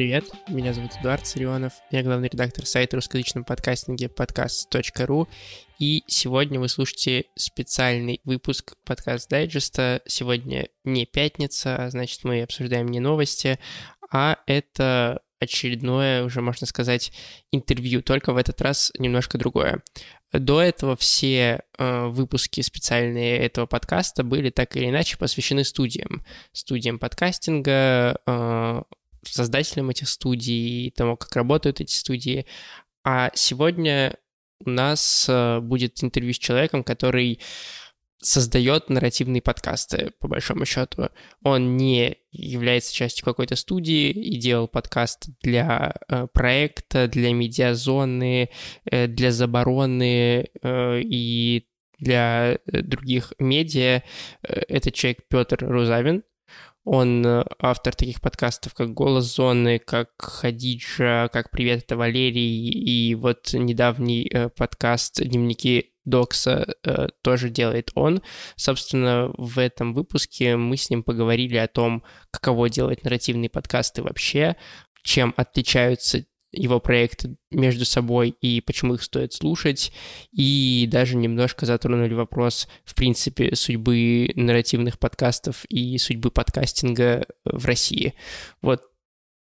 привет! Меня зовут Эдуард Царионов, я главный редактор сайта русскоязычном подкастинге podcast.ru, и сегодня вы слушаете специальный выпуск подкаст дайджеста. Сегодня не пятница, а значит мы обсуждаем не новости, а это очередное, уже можно сказать, интервью, только в этот раз немножко другое. До этого все э, выпуски специальные этого подкаста были так или иначе посвящены студиям. Студиям подкастинга, э, создателям этих студий, тому, как работают эти студии. А сегодня у нас э, будет интервью с человеком, который создает нарративные подкасты, по большому счету. Он не является частью какой-то студии и делал подкаст для э, проекта, для медиазоны, э, для забороны э, и для э, других медиа. Э, это человек Петр Рузавин. Он э, автор таких подкастов, как «Голос зоны», как «Хадиджа», как «Привет, это Валерий», и вот недавний подкаст «Дневники Докса э, тоже делает он. Собственно, в этом выпуске мы с ним поговорили о том, каково делать нарративные подкасты вообще, чем отличаются его проекты между собой и почему их стоит слушать, и даже немножко затронули вопрос, в принципе, судьбы нарративных подкастов и судьбы подкастинга в России. Вот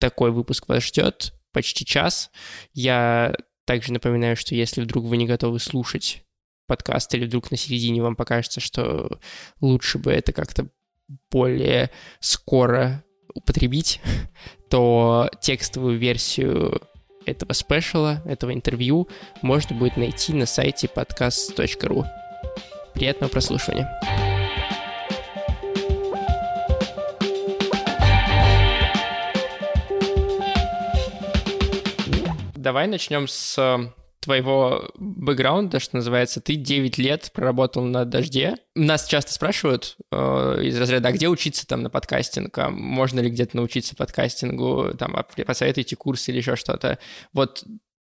такой выпуск вас ждет, почти час. Я также напоминаю, что если вдруг вы не готовы слушать подкаст, или вдруг на середине вам покажется, что лучше бы это как-то более скоро употребить, то текстовую версию этого спешала, этого интервью можно будет найти на сайте podcast.ru. Приятного прослушивания. Давай начнем с твоего бэкграунда, что называется, ты 9 лет проработал на «Дожде». Нас часто спрашивают э, из разряда, а где учиться там на подкастинг, а можно ли где-то научиться подкастингу, там, а посоветуйте курс или еще что-то. Вот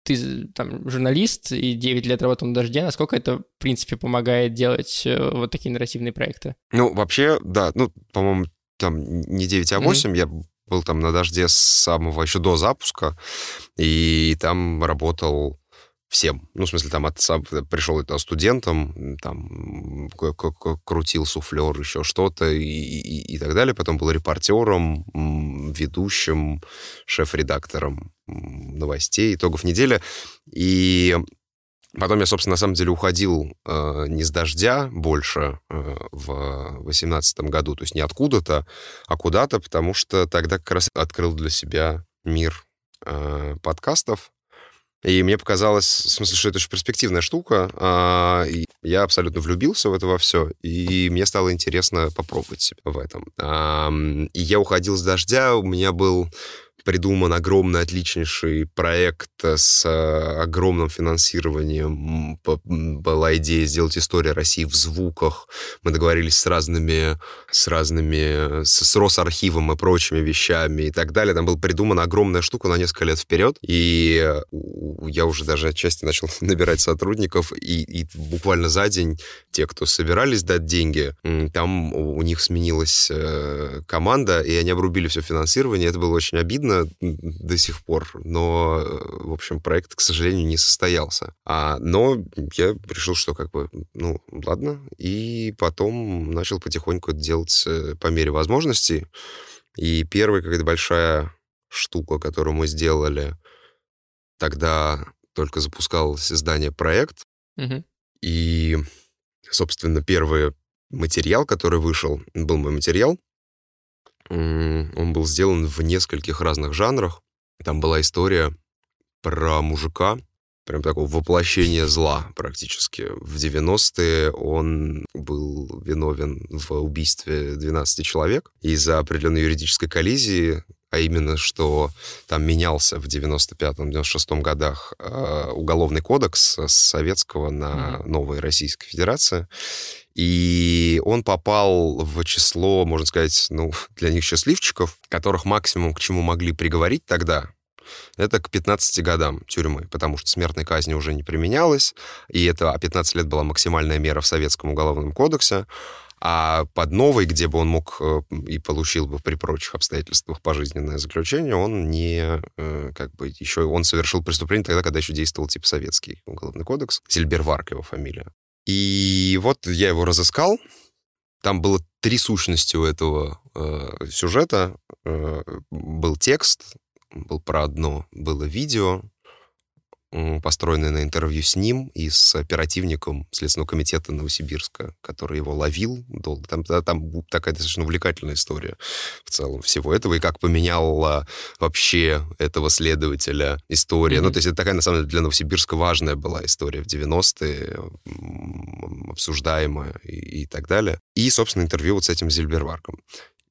ты там журналист и 9 лет работал на «Дожде», насколько это, в принципе, помогает делать э, вот такие нарративные проекты? Ну, вообще, да, ну, по-моему, там не 9, а 8, mm-hmm. я был там на «Дожде» с самого еще до запуска, и там работал всем. Ну, в смысле, там от, сам, пришел это студентом, там крутил суфлер, еще что-то и, и, и так далее. Потом был репортером, ведущим, шеф-редактором новостей, итогов недели. И потом я, собственно, на самом деле уходил э, не с дождя больше э, в 2018 году, то есть не откуда-то, а куда-то, потому что тогда как раз открыл для себя мир э, подкастов, и мне показалось, в смысле, что это очень перспективная штука. А, я абсолютно влюбился в это во все, и мне стало интересно попробовать в этом. А, и я уходил с дождя, у меня был придуман огромный, отличнейший проект с э, огромным финансированием. Была идея сделать историю России в звуках. Мы договорились с разными, с разными, с, с Росархивом и прочими вещами и так далее. Там была придумана огромная штука на несколько лет вперед. И я уже даже отчасти начал набирать сотрудников. И, и буквально за день те, кто собирались дать деньги, там у них сменилась э, команда, и они обрубили все финансирование. Это было очень обидно видно до сих пор, но, э, в общем, проект, к сожалению, не состоялся. А, но я решил, что как бы, ну, ладно, и потом начал потихоньку это делать э, по мере возможностей. И первая какая-то большая штука, которую мы сделали, тогда только запускалось издание «Проект», угу. и, собственно, первый материал, который вышел, был мой материал, он был сделан в нескольких разных жанрах. Там была история про мужика, прям такого воплощения зла практически. В 90-е он был виновен в убийстве 12 человек из-за определенной юридической коллизии, а именно, что там менялся в 95-96 годах э, уголовный кодекс с советского на mm-hmm. новой Российской Федерации. И он попал в число, можно сказать, ну, для них счастливчиков, которых максимум к чему могли приговорить тогда, это к 15 годам тюрьмы, потому что смертной казни уже не применялось, и это, а 15 лет была максимальная мера в Советском уголовном кодексе. А под новой, где бы он мог э, и получил бы при прочих обстоятельствах пожизненное заключение, он не, э, как бы, еще, он совершил преступление тогда, когда еще действовал, типа, советский уголовный кодекс. Зельберварк его фамилия. И вот я его разыскал, там было три сущности у этого э, сюжета. Э, был текст, был про одно, было видео, построенное на интервью с ним и с оперативником Следственного комитета Новосибирска, который его ловил долго. Там, там такая достаточно увлекательная история в целом всего этого, и как поменяла вообще этого следователя история. Mm-hmm. Ну, то есть это такая, на самом деле, для Новосибирска важная была история в 90-е, обсуждаемая и, и так далее. И, собственно, интервью вот с этим Зильберварком.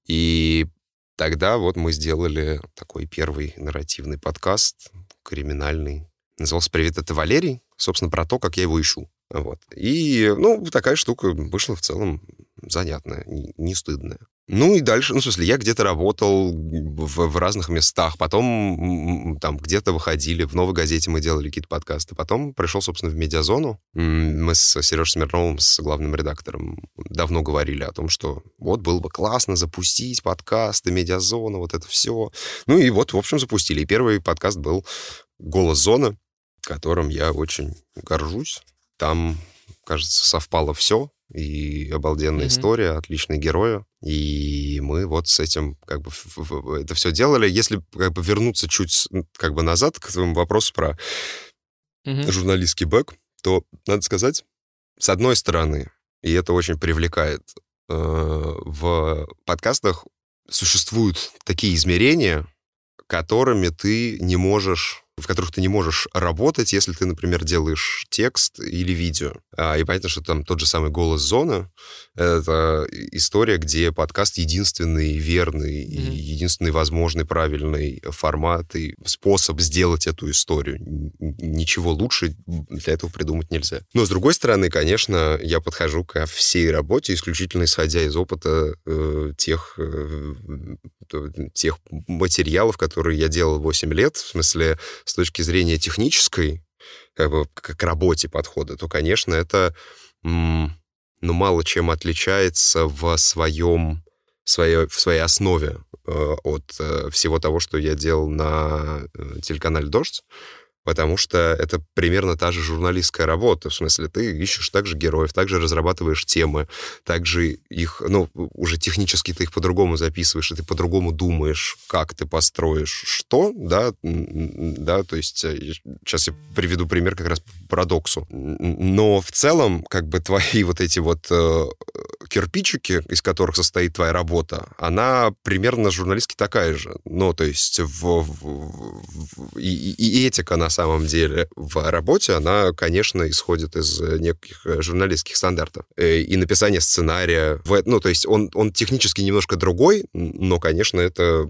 И тогда вот мы сделали такой первый нарративный подкаст, криминальный, Назывался «Привет, это Валерий». Собственно, про то, как я его ищу. Вот. И, ну, такая штука вышла в целом занятная, не, стыдная. Ну и дальше, ну, в смысле, я где-то работал в, в разных местах, потом там где-то выходили, в «Новой газете» мы делали какие-то подкасты, потом пришел, собственно, в «Медиазону». Мы с Сережей Смирновым, с главным редактором, давно говорили о том, что вот было бы классно запустить подкасты, «Медиазона», вот это все. Ну и вот, в общем, запустили. И первый подкаст был «Голос зоны», которым я очень горжусь. Там, кажется, совпало все. И обалденная mm-hmm. история, отличные герои. И мы вот с этим как бы это все делали. Если как бы вернуться чуть как бы назад к твоему вопросу про mm-hmm. журналистский бэк, то надо сказать, с одной стороны, и это очень привлекает, э, в подкастах существуют такие измерения, которыми ты не можешь в которых ты не можешь работать, если ты, например, делаешь текст или видео. А, и понятно, что там тот же самый «Голос зона» — это история, где подкаст единственный верный mm-hmm. и единственный возможный правильный формат и способ сделать эту историю. Ничего лучше для этого придумать нельзя. Но, с другой стороны, конечно, я подхожу ко всей работе исключительно исходя из опыта э, тех, э, тех материалов, которые я делал 8 лет, в смысле с точки зрения технической, как бы к работе подхода, то, конечно, это ну, мало чем отличается в своем своей, в своей основе э, от э, всего того, что я делал на э, телеканале «Дождь» потому что это примерно та же журналистская работа. В смысле, ты ищешь также героев, также разрабатываешь темы, также их, ну, уже технически ты их по-другому записываешь, и ты по-другому думаешь, как ты построишь что, да, да, то есть сейчас э, я приведу пример как раз парадоксу. Но в целом, как бы твои вот эти вот э, кирпичики, из которых состоит твоя работа, она примерно журналистски такая же. Ну, то есть в, в, в, и, и этика, на деле, в работе, она, конечно, исходит из неких журналистских стандартов. Э, и написание сценария, ну, то есть он, он технически немножко другой, но, конечно, это...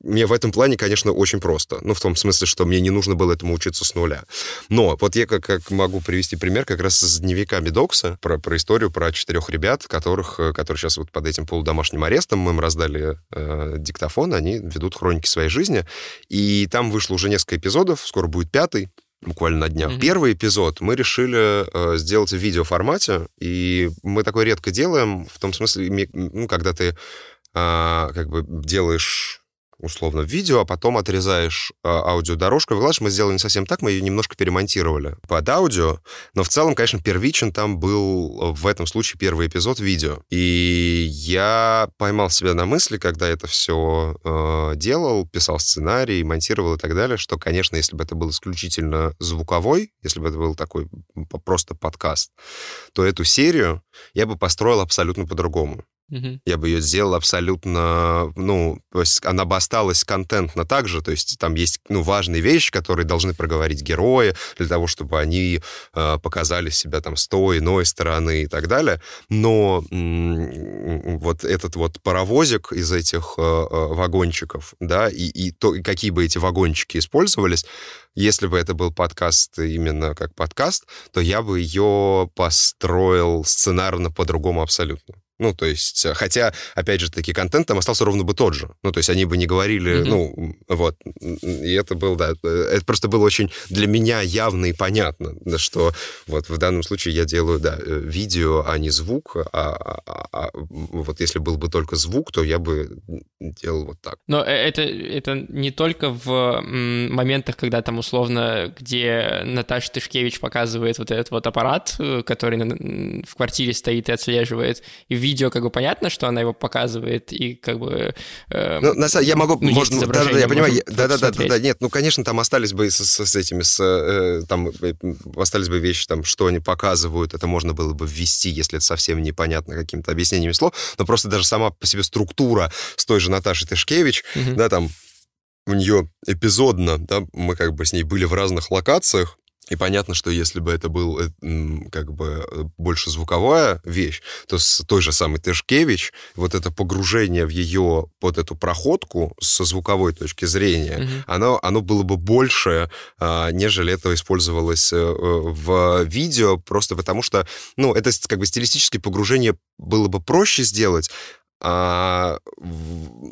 Мне в этом плане, конечно, очень просто. Ну, в том смысле, что мне не нужно было этому учиться с нуля. Но вот я как, как могу привести пример как раз с дневниками Докса, про, про историю про четырех ребят, которых, э, которые сейчас вот под этим полудомашним арестом, мы им раздали э, диктофон, они ведут хроники своей жизни, и там вышло уже несколько эпизодов, скоро будет пятый, буквально на днях. Mm-hmm. Первый эпизод мы решили э, сделать в видеоформате, и мы такое редко делаем, в том смысле, ну, когда ты э, как бы делаешь условно, видео, а потом отрезаешь э, аудиодорожку. Выкладываешь, мы сделали не совсем так, мы ее немножко перемонтировали под аудио, но в целом, конечно, первичен там был в этом случае первый эпизод видео. И я поймал себя на мысли, когда это все э, делал, писал сценарий, монтировал и так далее, что, конечно, если бы это был исключительно звуковой, если бы это был такой просто подкаст, то эту серию я бы построил абсолютно по-другому. Угу. Я бы ее сделал абсолютно, ну, то есть она бы осталась контентно так же, то есть там есть, ну, важные вещи, которые должны проговорить герои для того, чтобы они э, показали себя там с той, иной стороны и так далее, но вот этот вот паровозик из этих э, э, вагончиков, да, и, и, то, и какие бы эти вагончики использовались, если бы это был подкаст именно как подкаст, то я бы ее построил сценарно по-другому абсолютно. Ну, то есть, э, хотя, опять же, таки, контент там остался ровно бы тот же. Ну, то есть, они бы не говорили, mm-hmm. ну, вот. И это было, да, э, это просто было очень для меня явно и понятно, что вот в данном случае я делаю, да, э, видео, а не звук, а, а, а, а вот если был бы только звук, то я бы делал вот так. Но это, это не только в моментах, когда там условно, где Наташа Тышкевич показывает вот этот вот аппарат, который в квартире стоит и отслеживает, и видео как бы понятно, что она его показывает, и как бы... Э, ну, на самом я могу... Ну, можно, да, да, я понимаю, да-да-да, да, нет, ну, конечно, там остались бы с, с, с этими, с, э, там э, остались бы вещи, там, что они показывают, это можно было бы ввести, если это совсем непонятно каким-то объяснениями слов, но просто даже сама по себе структура с той же Наташей Тышкевич, mm-hmm. да, там, у нее эпизодно, да, мы как бы с ней были в разных локациях, и понятно, что если бы это был э, как бы э, больше звуковая вещь, то с той же самой Тышкевич, вот это погружение в ее под эту проходку со звуковой точки зрения, mm-hmm. оно, оно было бы больше, а, нежели это использовалось э, в видео, просто потому что, ну, это как бы стилистическое погружение было бы проще сделать, а,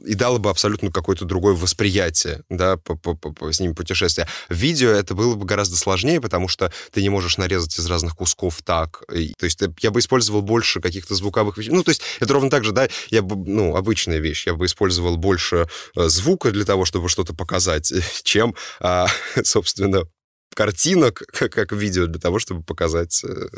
и дало бы абсолютно какое-то другое восприятие, да, по, по, по, с ними путешествия. В видео это было бы гораздо сложнее, потому что ты не можешь нарезать из разных кусков так. И, то есть я бы использовал больше каких-то звуковых вещей. Ну, то есть это ровно так же, да, я бы, ну, обычная вещь, я бы использовал больше э, звука для того, чтобы что-то показать, чем, а, собственно, картинок, как, видео, для того, чтобы показать э,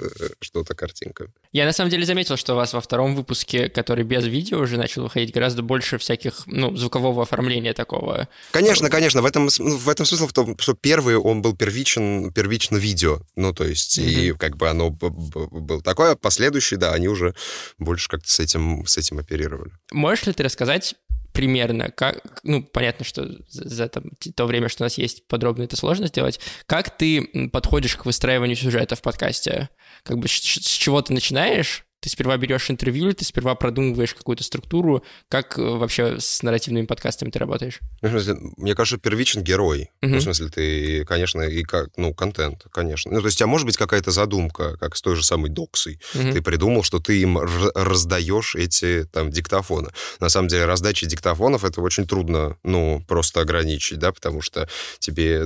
что-то картинкой. Я на самом деле заметил, что у вас во втором выпуске, который без видео уже начал выходить, гораздо больше всяких, ну, звукового оформления такого. Конечно, конечно. В этом, ну, в этом смысл в том, что первый он был первичен, первично видео. Ну, то есть, mm-hmm. и как бы оно было такое, а последующие, да, они уже больше как-то с этим, с этим оперировали. Можешь ли ты рассказать примерно, как, ну, понятно, что за, за там, то время, что у нас есть, подробно это сложно сделать. Как ты подходишь к выстраиванию сюжета в подкасте? Как бы с, с чего ты начинаешь, ты сперва берешь интервью, ты сперва продумываешь какую-то структуру. Как э, вообще с нарративными подкастами ты работаешь? Мне кажется, первичен герой. Uh-huh. Ну, в смысле, ты, конечно, и как, ну, контент, конечно. Ну, то есть у тебя может быть какая-то задумка, как с той же самой доксой. Uh-huh. Ты придумал, что ты им раздаешь эти там диктофоны. На самом деле, раздача диктофонов это очень трудно, ну, просто ограничить, да, потому что тебе,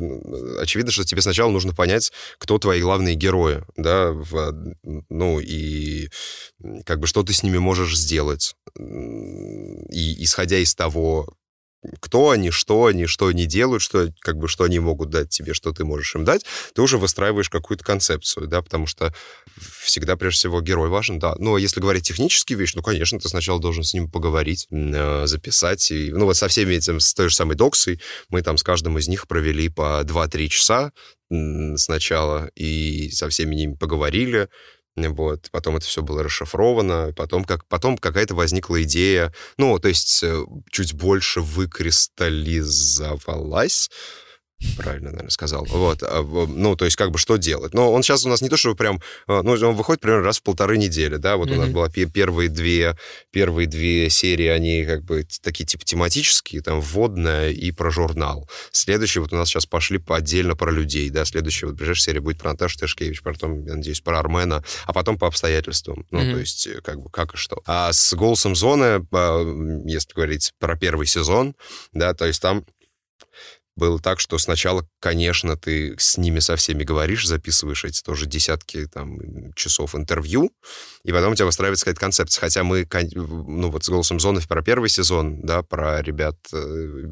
очевидно, что тебе сначала нужно понять, кто твои главные герои, да, в, ну, и как бы что ты с ними можешь сделать. И исходя из того, кто они, что они, что они делают, что, как бы, что они могут дать тебе, что ты можешь им дать, ты уже выстраиваешь какую-то концепцию, да, потому что всегда, прежде всего, герой важен, да. Но если говорить технические вещи, ну, конечно, ты сначала должен с ним поговорить, э, записать. И, ну, вот со всеми этим, с той же самой доксой, мы там с каждым из них провели по 2-3 часа сначала, и со всеми ними поговорили, вот, потом это все было расшифровано, потом, как, потом какая-то возникла идея, ну, то есть э, чуть больше выкристаллизовалась, Правильно, наверное, сказал. Вот, а, ну, то есть, как бы, что делать? Но он сейчас у нас не то, что прям... А, ну, он выходит примерно раз в полторы недели, да, вот mm-hmm. у нас была первые две, первые две серии, они как бы такие, типа, тематические, там, вводная и про журнал. Следующие вот у нас сейчас пошли по отдельно про людей, да, следующая вот ближайшая серия будет про Наташу Тышкевич, потом, я надеюсь, про Армена, а потом по обстоятельствам, ну, mm-hmm. то есть, э, как бы, как и что. А с «Голосом зоны», а, если говорить про первый сезон, да, то есть там было так, что сначала, конечно, ты с ними со всеми говоришь, записываешь эти тоже десятки там, часов интервью, и потом у тебя выстраивается какая-то концепция. Хотя мы, ну вот с «Голосом зоны» про первый сезон, да, про ребят э,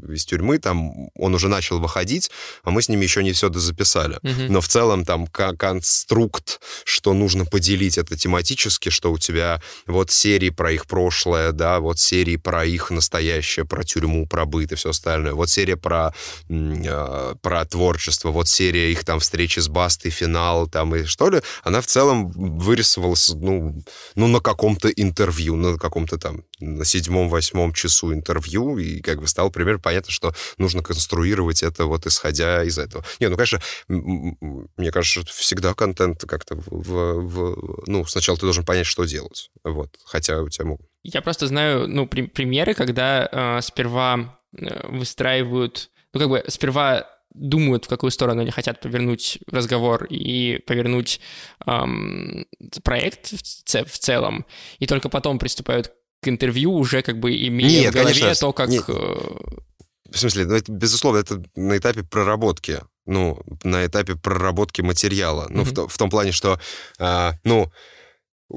из тюрьмы, там он уже начал выходить, а мы с ними еще не все дозаписали. Mm-hmm. Но в целом там конструкт, что нужно поделить это тематически, что у тебя вот серии про их прошлое, да, вот серии про их настоящее, про тюрьму, про быт и все остальное. Вот серия про э, про творчество, вот серия их там встречи с Бастой, финал там и что ли, она в целом вырисовалась, ну, ну на каком-то интервью, на каком-то там, на седьмом-восьмом часу интервью, и как бы стало примерно понятно, что нужно конструировать это вот исходя из этого. Не, ну, конечно, мне кажется, всегда контент как-то в, в, в... Ну, сначала ты должен понять, что делать, вот, хотя у тебя могут. Я просто знаю, ну, при, примеры, когда э, сперва выстраивают ну, как бы сперва думают, в какую сторону они хотят повернуть разговор и повернуть эм, проект в, в целом, и только потом приступают к интервью, уже как бы имея нет, в голове конечно, то, как... Нет. Э, в смысле, ну, это, безусловно, это на этапе проработки ну, на этапе проработки материала. Mm-hmm. Ну, в, в том плане, что, э, ну,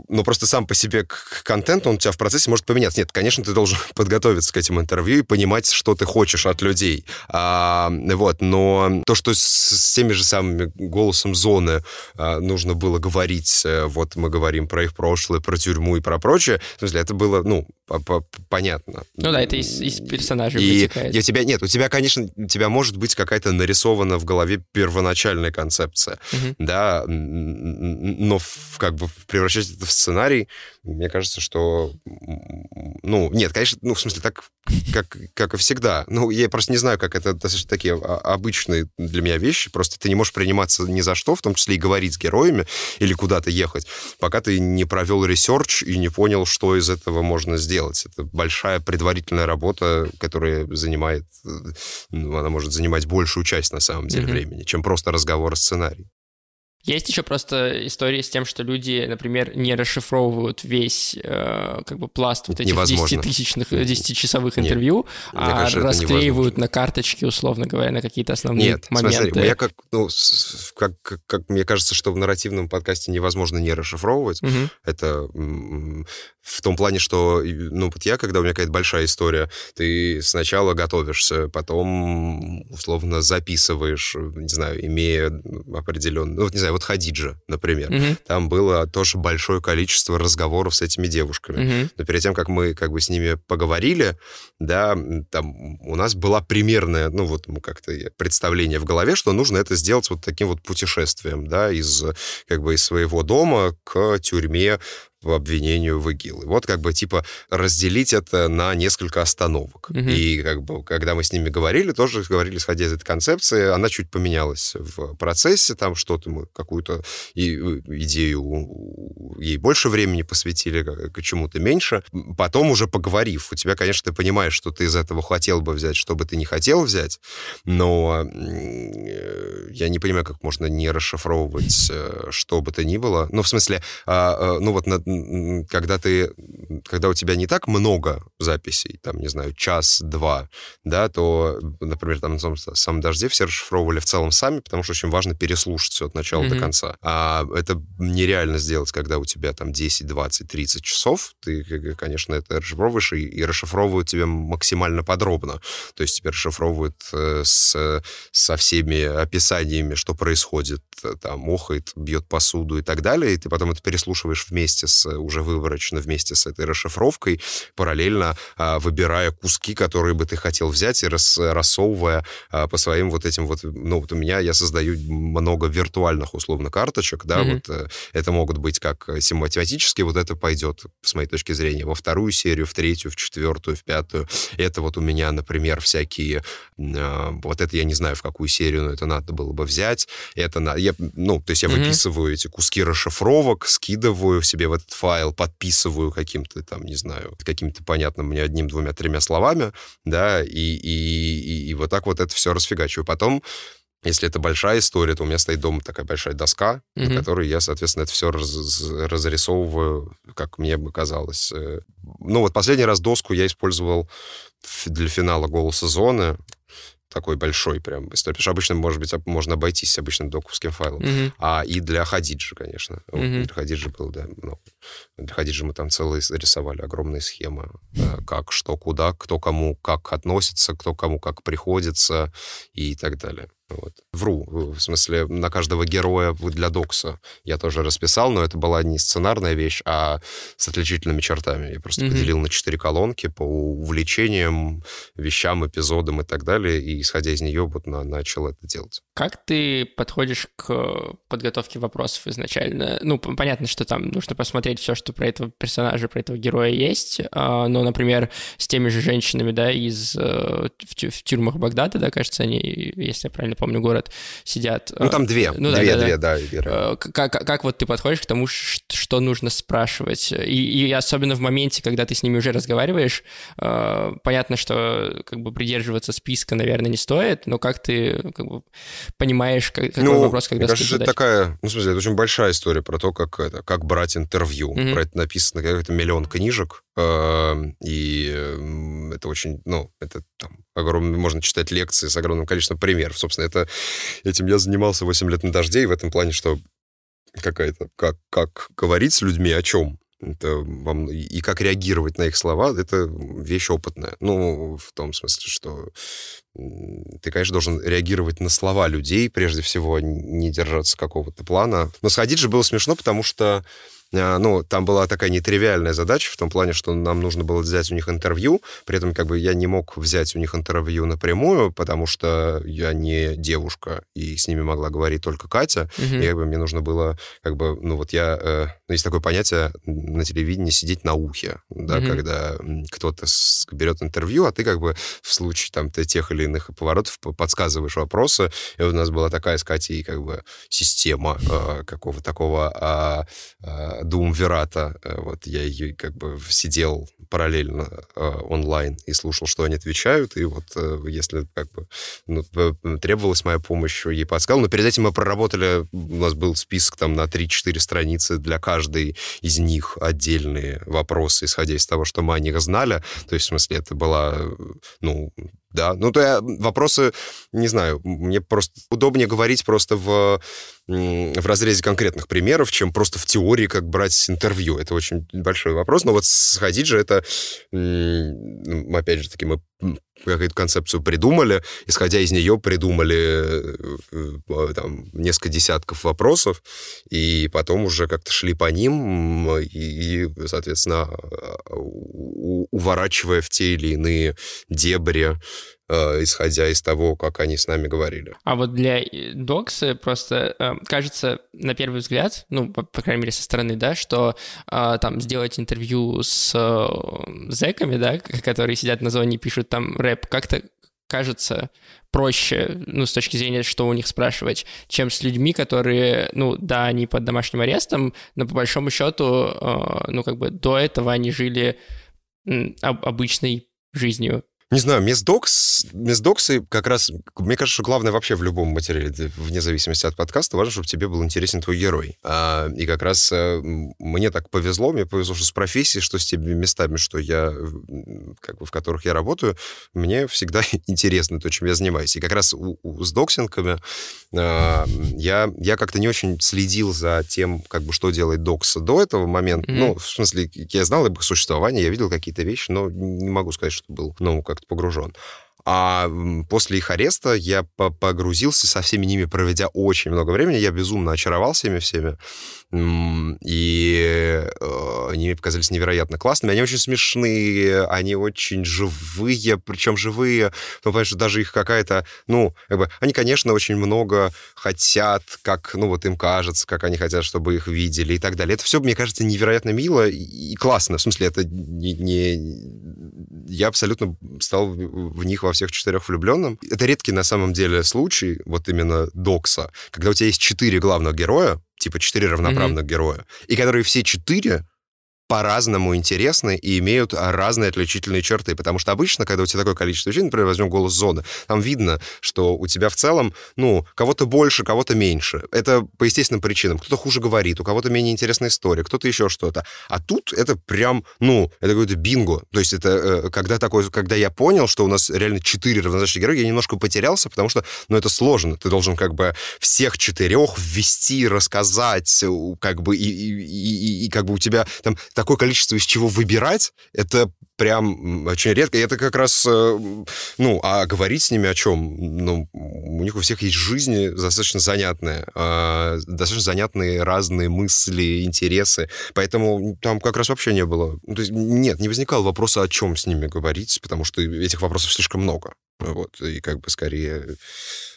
ну, просто сам по себе контент, он у тебя в процессе может поменяться. Нет, конечно, ты должен подготовиться к этим интервью и понимать, что ты хочешь от людей. А, вот, но то, что с, с теми же самыми голосом зоны а, нужно было говорить, э, вот мы говорим про их прошлое, про тюрьму и про прочее, в смысле, это было, ну, понятно. Ну да, это из, из персонажей и, вытекает. И у тебя, нет, у тебя, конечно, у тебя может быть какая-то нарисована в голове первоначальная концепция, угу. да, но в, как бы превращать это в сценарий, мне кажется, что... Ну, нет, конечно, ну, в смысле, так, как, как и всегда. Ну, я просто не знаю, как это достаточно такие обычные для меня вещи. Просто ты не можешь приниматься ни за что, в том числе и говорить с героями или куда-то ехать, пока ты не провел research и не понял, что из этого можно сделать. Это большая предварительная работа, которая занимает... Ну, она может занимать большую часть, на самом деле, mm-hmm. времени, чем просто разговор о сценарии. Есть еще просто история с тем, что люди, например, не расшифровывают весь э, как бы пласт вот этих 10-тысячных, 10-часовых интервью, Нет. а кажется, расклеивают на карточки, условно говоря, на какие-то основные Нет, моменты. Нет, смотри, я как, ну, как, как, как мне кажется, что в нарративном подкасте невозможно не расшифровывать. Угу. Это в том плане, что, ну, вот я, когда у меня какая-то большая история, ты сначала готовишься, потом, условно, записываешь, не знаю, имея определенный, ну, не знаю, вот Хадиджа, например. Mm-hmm. Там было тоже большое количество разговоров с этими девушками. Mm-hmm. Но перед тем, как мы как бы с ними поговорили, да, там у нас была примерная, ну, вот как-то представление в голове, что нужно это сделать вот таким вот путешествием, да, из как бы из своего дома к тюрьме по обвинению в ИГИЛ. И вот как бы типа разделить это на несколько остановок. Угу. И как бы когда мы с ними говорили, тоже говорили, исходя из этой концепции, она чуть поменялась в процессе, там что-то мы какую-то идею ей больше времени посвятили, к чему-то меньше. Потом уже поговорив, у тебя, конечно, ты понимаешь, что ты из этого хотел бы взять, что бы ты не хотел взять, но э, я не понимаю, как можно не расшифровывать э, что бы то ни было. Ну, в смысле, а, ну вот на, когда ты, когда у тебя не так много записей, там, не знаю, час-два, да, то, например, там на самом дожде все расшифровывали в целом сами, потому что очень важно переслушать все от начала mm-hmm. до конца. А это нереально сделать, когда у тебя там 10, 20, 30 часов. Ты, конечно, это расшифровываешь, и, и расшифровывают тебе максимально подробно. То есть тебе расшифровывают э, с, со всеми описаниями, что происходит, э, там, охает, бьет посуду и так далее, и ты потом это переслушиваешь вместе с уже выборочно вместе с этой расшифровкой, параллельно а, выбирая куски, которые бы ты хотел взять и рас, рассовывая а, по своим вот этим вот... Ну, вот у меня я создаю много виртуальных, условно, карточек, да, mm-hmm. вот э, это могут быть как математически, вот это пойдет, с моей точки зрения, во вторую серию, в третью, в четвертую, в пятую. Это вот у меня, например, всякие... Э, вот это я не знаю, в какую серию, но это надо было бы взять. Это на... Я, ну, то есть я mm-hmm. выписываю эти куски расшифровок, скидываю себе в этот файл, подписываю каким-то там, не знаю, каким-то понятным мне одним, двумя, тремя словами, да, и, и, и, и вот так вот это все расфигачиваю. Потом если это большая история, то у меня стоит дома такая большая доска, mm-hmm. на которой я, соответственно, это все раз, разрисовываю, как мне бы казалось. Э, ну вот последний раз доску я использовал для финала «Голоса зоны» такой большой прям история. Потому что обычно, может быть, можно обойтись обычным доковским файлом. Mm-hmm. А и для Хадиджи, конечно. Mm-hmm. Для Хадиджи был, да, много. Для Хадиджи мы там целые рисовали огромные схемы. Как, что, куда, кто кому как относится, кто кому как приходится и так далее. Вот. Вру, в смысле, на каждого героя для докса я тоже расписал, но это была не сценарная вещь, а с отличительными чертами. Я просто mm-hmm. поделил на четыре колонки по увлечениям, вещам, эпизодам и так далее, и, исходя из нее, вот на, начал это делать. Как ты подходишь к подготовке вопросов изначально? Ну, понятно, что там нужно посмотреть все, что про этого персонажа, про этого героя есть, а, но, например, с теми же женщинами, да, из э, в, тюрьмах Багдада, да, кажется, они, если я правильно реально помню город, сидят. Ну, там две, ну, две, да, две, да, да как, как вот ты подходишь к тому, что нужно спрашивать? И, и особенно в моменте, когда ты с ними уже разговариваешь, понятно, что как бы придерживаться списка, наверное, не стоит, но как ты как бы, понимаешь, какой ну, вопрос, когда мне кажется, это такая, ну, в смысле, это очень большая история про то, как, это, как брать интервью. Mm-hmm. Про это написано какой-то миллион книжек, э, и э, это очень, ну, это там огромное, можно читать лекции с огромным количеством примеров. Собственно, это, этим я занимался 8 лет на дожде, и в этом плане, что какая-то, как, как говорить с людьми о чем, это вам, и как реагировать на их слова, это вещь опытная. Ну, в том смысле, что ты, конечно, должен реагировать на слова людей, прежде всего, не держаться какого-то плана. Но сходить же было смешно, потому что а, ну, там была такая нетривиальная задача в том плане, что нам нужно было взять у них интервью, при этом как бы я не мог взять у них интервью напрямую, потому что я не девушка, и с ними могла говорить только Катя, mm-hmm. и как бы мне нужно было, как бы, ну вот я, э, ну, есть такое понятие на телевидении сидеть на ухе, да, mm-hmm. когда кто-то берет интервью, а ты как бы в случае там тех или иных поворотов подсказываешь вопросы, и вот у нас была такая с Катей как бы система э, какого такого а, а, Думвирата. Э, вот я ее как бы сидел параллельно э, онлайн и слушал, что они отвечают, и вот э, если как бы ну, требовалась моя помощь, ей подсказал. Но перед этим мы проработали, у нас был список там на 3-4 страницы для каждой из них отдельные вопросы, исходя из того, что мы о них знали. То есть, в смысле, это была, ну, да. Ну, то я вопросы, не знаю, мне просто удобнее говорить просто в, в разрезе конкретных примеров, чем просто в теории, как брать интервью. Это очень большой вопрос. Но вот сходить же это, опять же таки, мы какую-то концепцию придумали, исходя из нее придумали э, э, там, несколько десятков вопросов, и потом уже как-то шли по ним, и, соответственно, уворачивая в те или иные дебри Э, исходя из того, как они с нами говорили. А вот для э, доксы просто э, кажется, на первый взгляд, ну, по, по крайней мере, со стороны, да, что там сделать интервью с э, зэками, да, которые сидят на зоне и пишут там рэп, как-то кажется проще, ну, с точки зрения, что у них спрашивать, чем с людьми, которые, ну, да, они под домашним арестом, но по большому счету, ну, как бы до этого они жили обычной жизнью. Не знаю, Месдокс, Месдоксы как раз, мне кажется, что главное вообще в любом материале, вне зависимости от подкаста, важно, чтобы тебе был интересен твой герой. А, и как раз а, мне так повезло, мне повезло, что с профессией, что с теми местами, что я, как бы, в которых я работаю, мне всегда интересно то, чем я занимаюсь. И как раз у, у, с доксингами а, я, я как-то не очень следил за тем, как бы, что делает докс до этого момента. Mm-hmm. Ну, в смысле, я знал об их существовании, я видел какие-то вещи, но не могу сказать, что был, ну, как как-то погружен. А после их ареста я погрузился со всеми ними, проведя очень много времени. Я безумно очаровался ими всеми. И э, они мне показались невероятно классными. Они очень смешные, они очень живые, причем живые. Ну, что даже их какая-то... Ну, как бы, они, конечно, очень много хотят, как, ну, вот им кажется, как они хотят, чтобы их видели и так далее. Это все, мне кажется, невероятно мило и классно. В смысле, это не... не... Я абсолютно стал в них во всех четырех влюбленным. Это редкий на самом деле случай, вот именно докса, когда у тебя есть четыре главных героя, типа четыре равноправных mm-hmm. героя, и которые все четыре по-разному интересны и имеют разные отличительные черты. Потому что обычно, когда у тебя такое количество людей, например, возьмем голос зоны, там видно, что у тебя в целом, ну, кого-то больше, кого-то меньше. Это по естественным причинам. Кто-то хуже говорит, у кого-то менее интересная история, кто-то еще что-то. А тут это прям, ну, это какой-то бинго. То есть это э, когда такое, когда я понял, что у нас реально четыре равнозначных героя, я немножко потерялся, потому что, ну, это сложно. Ты должен как бы всех четырех ввести, рассказать, как бы, и, и, и, и как бы у тебя там такое количество из чего выбирать, это прям очень редко. И это как раз, э, ну, а говорить с ними о чем? Ну, у них у всех есть жизни достаточно занятные, а, достаточно занятные разные мысли, интересы. Поэтому там как раз вообще не было... То есть нет, не возникало вопроса, о чем с ними говорить, потому что этих вопросов слишком много. Вот, и как бы скорее...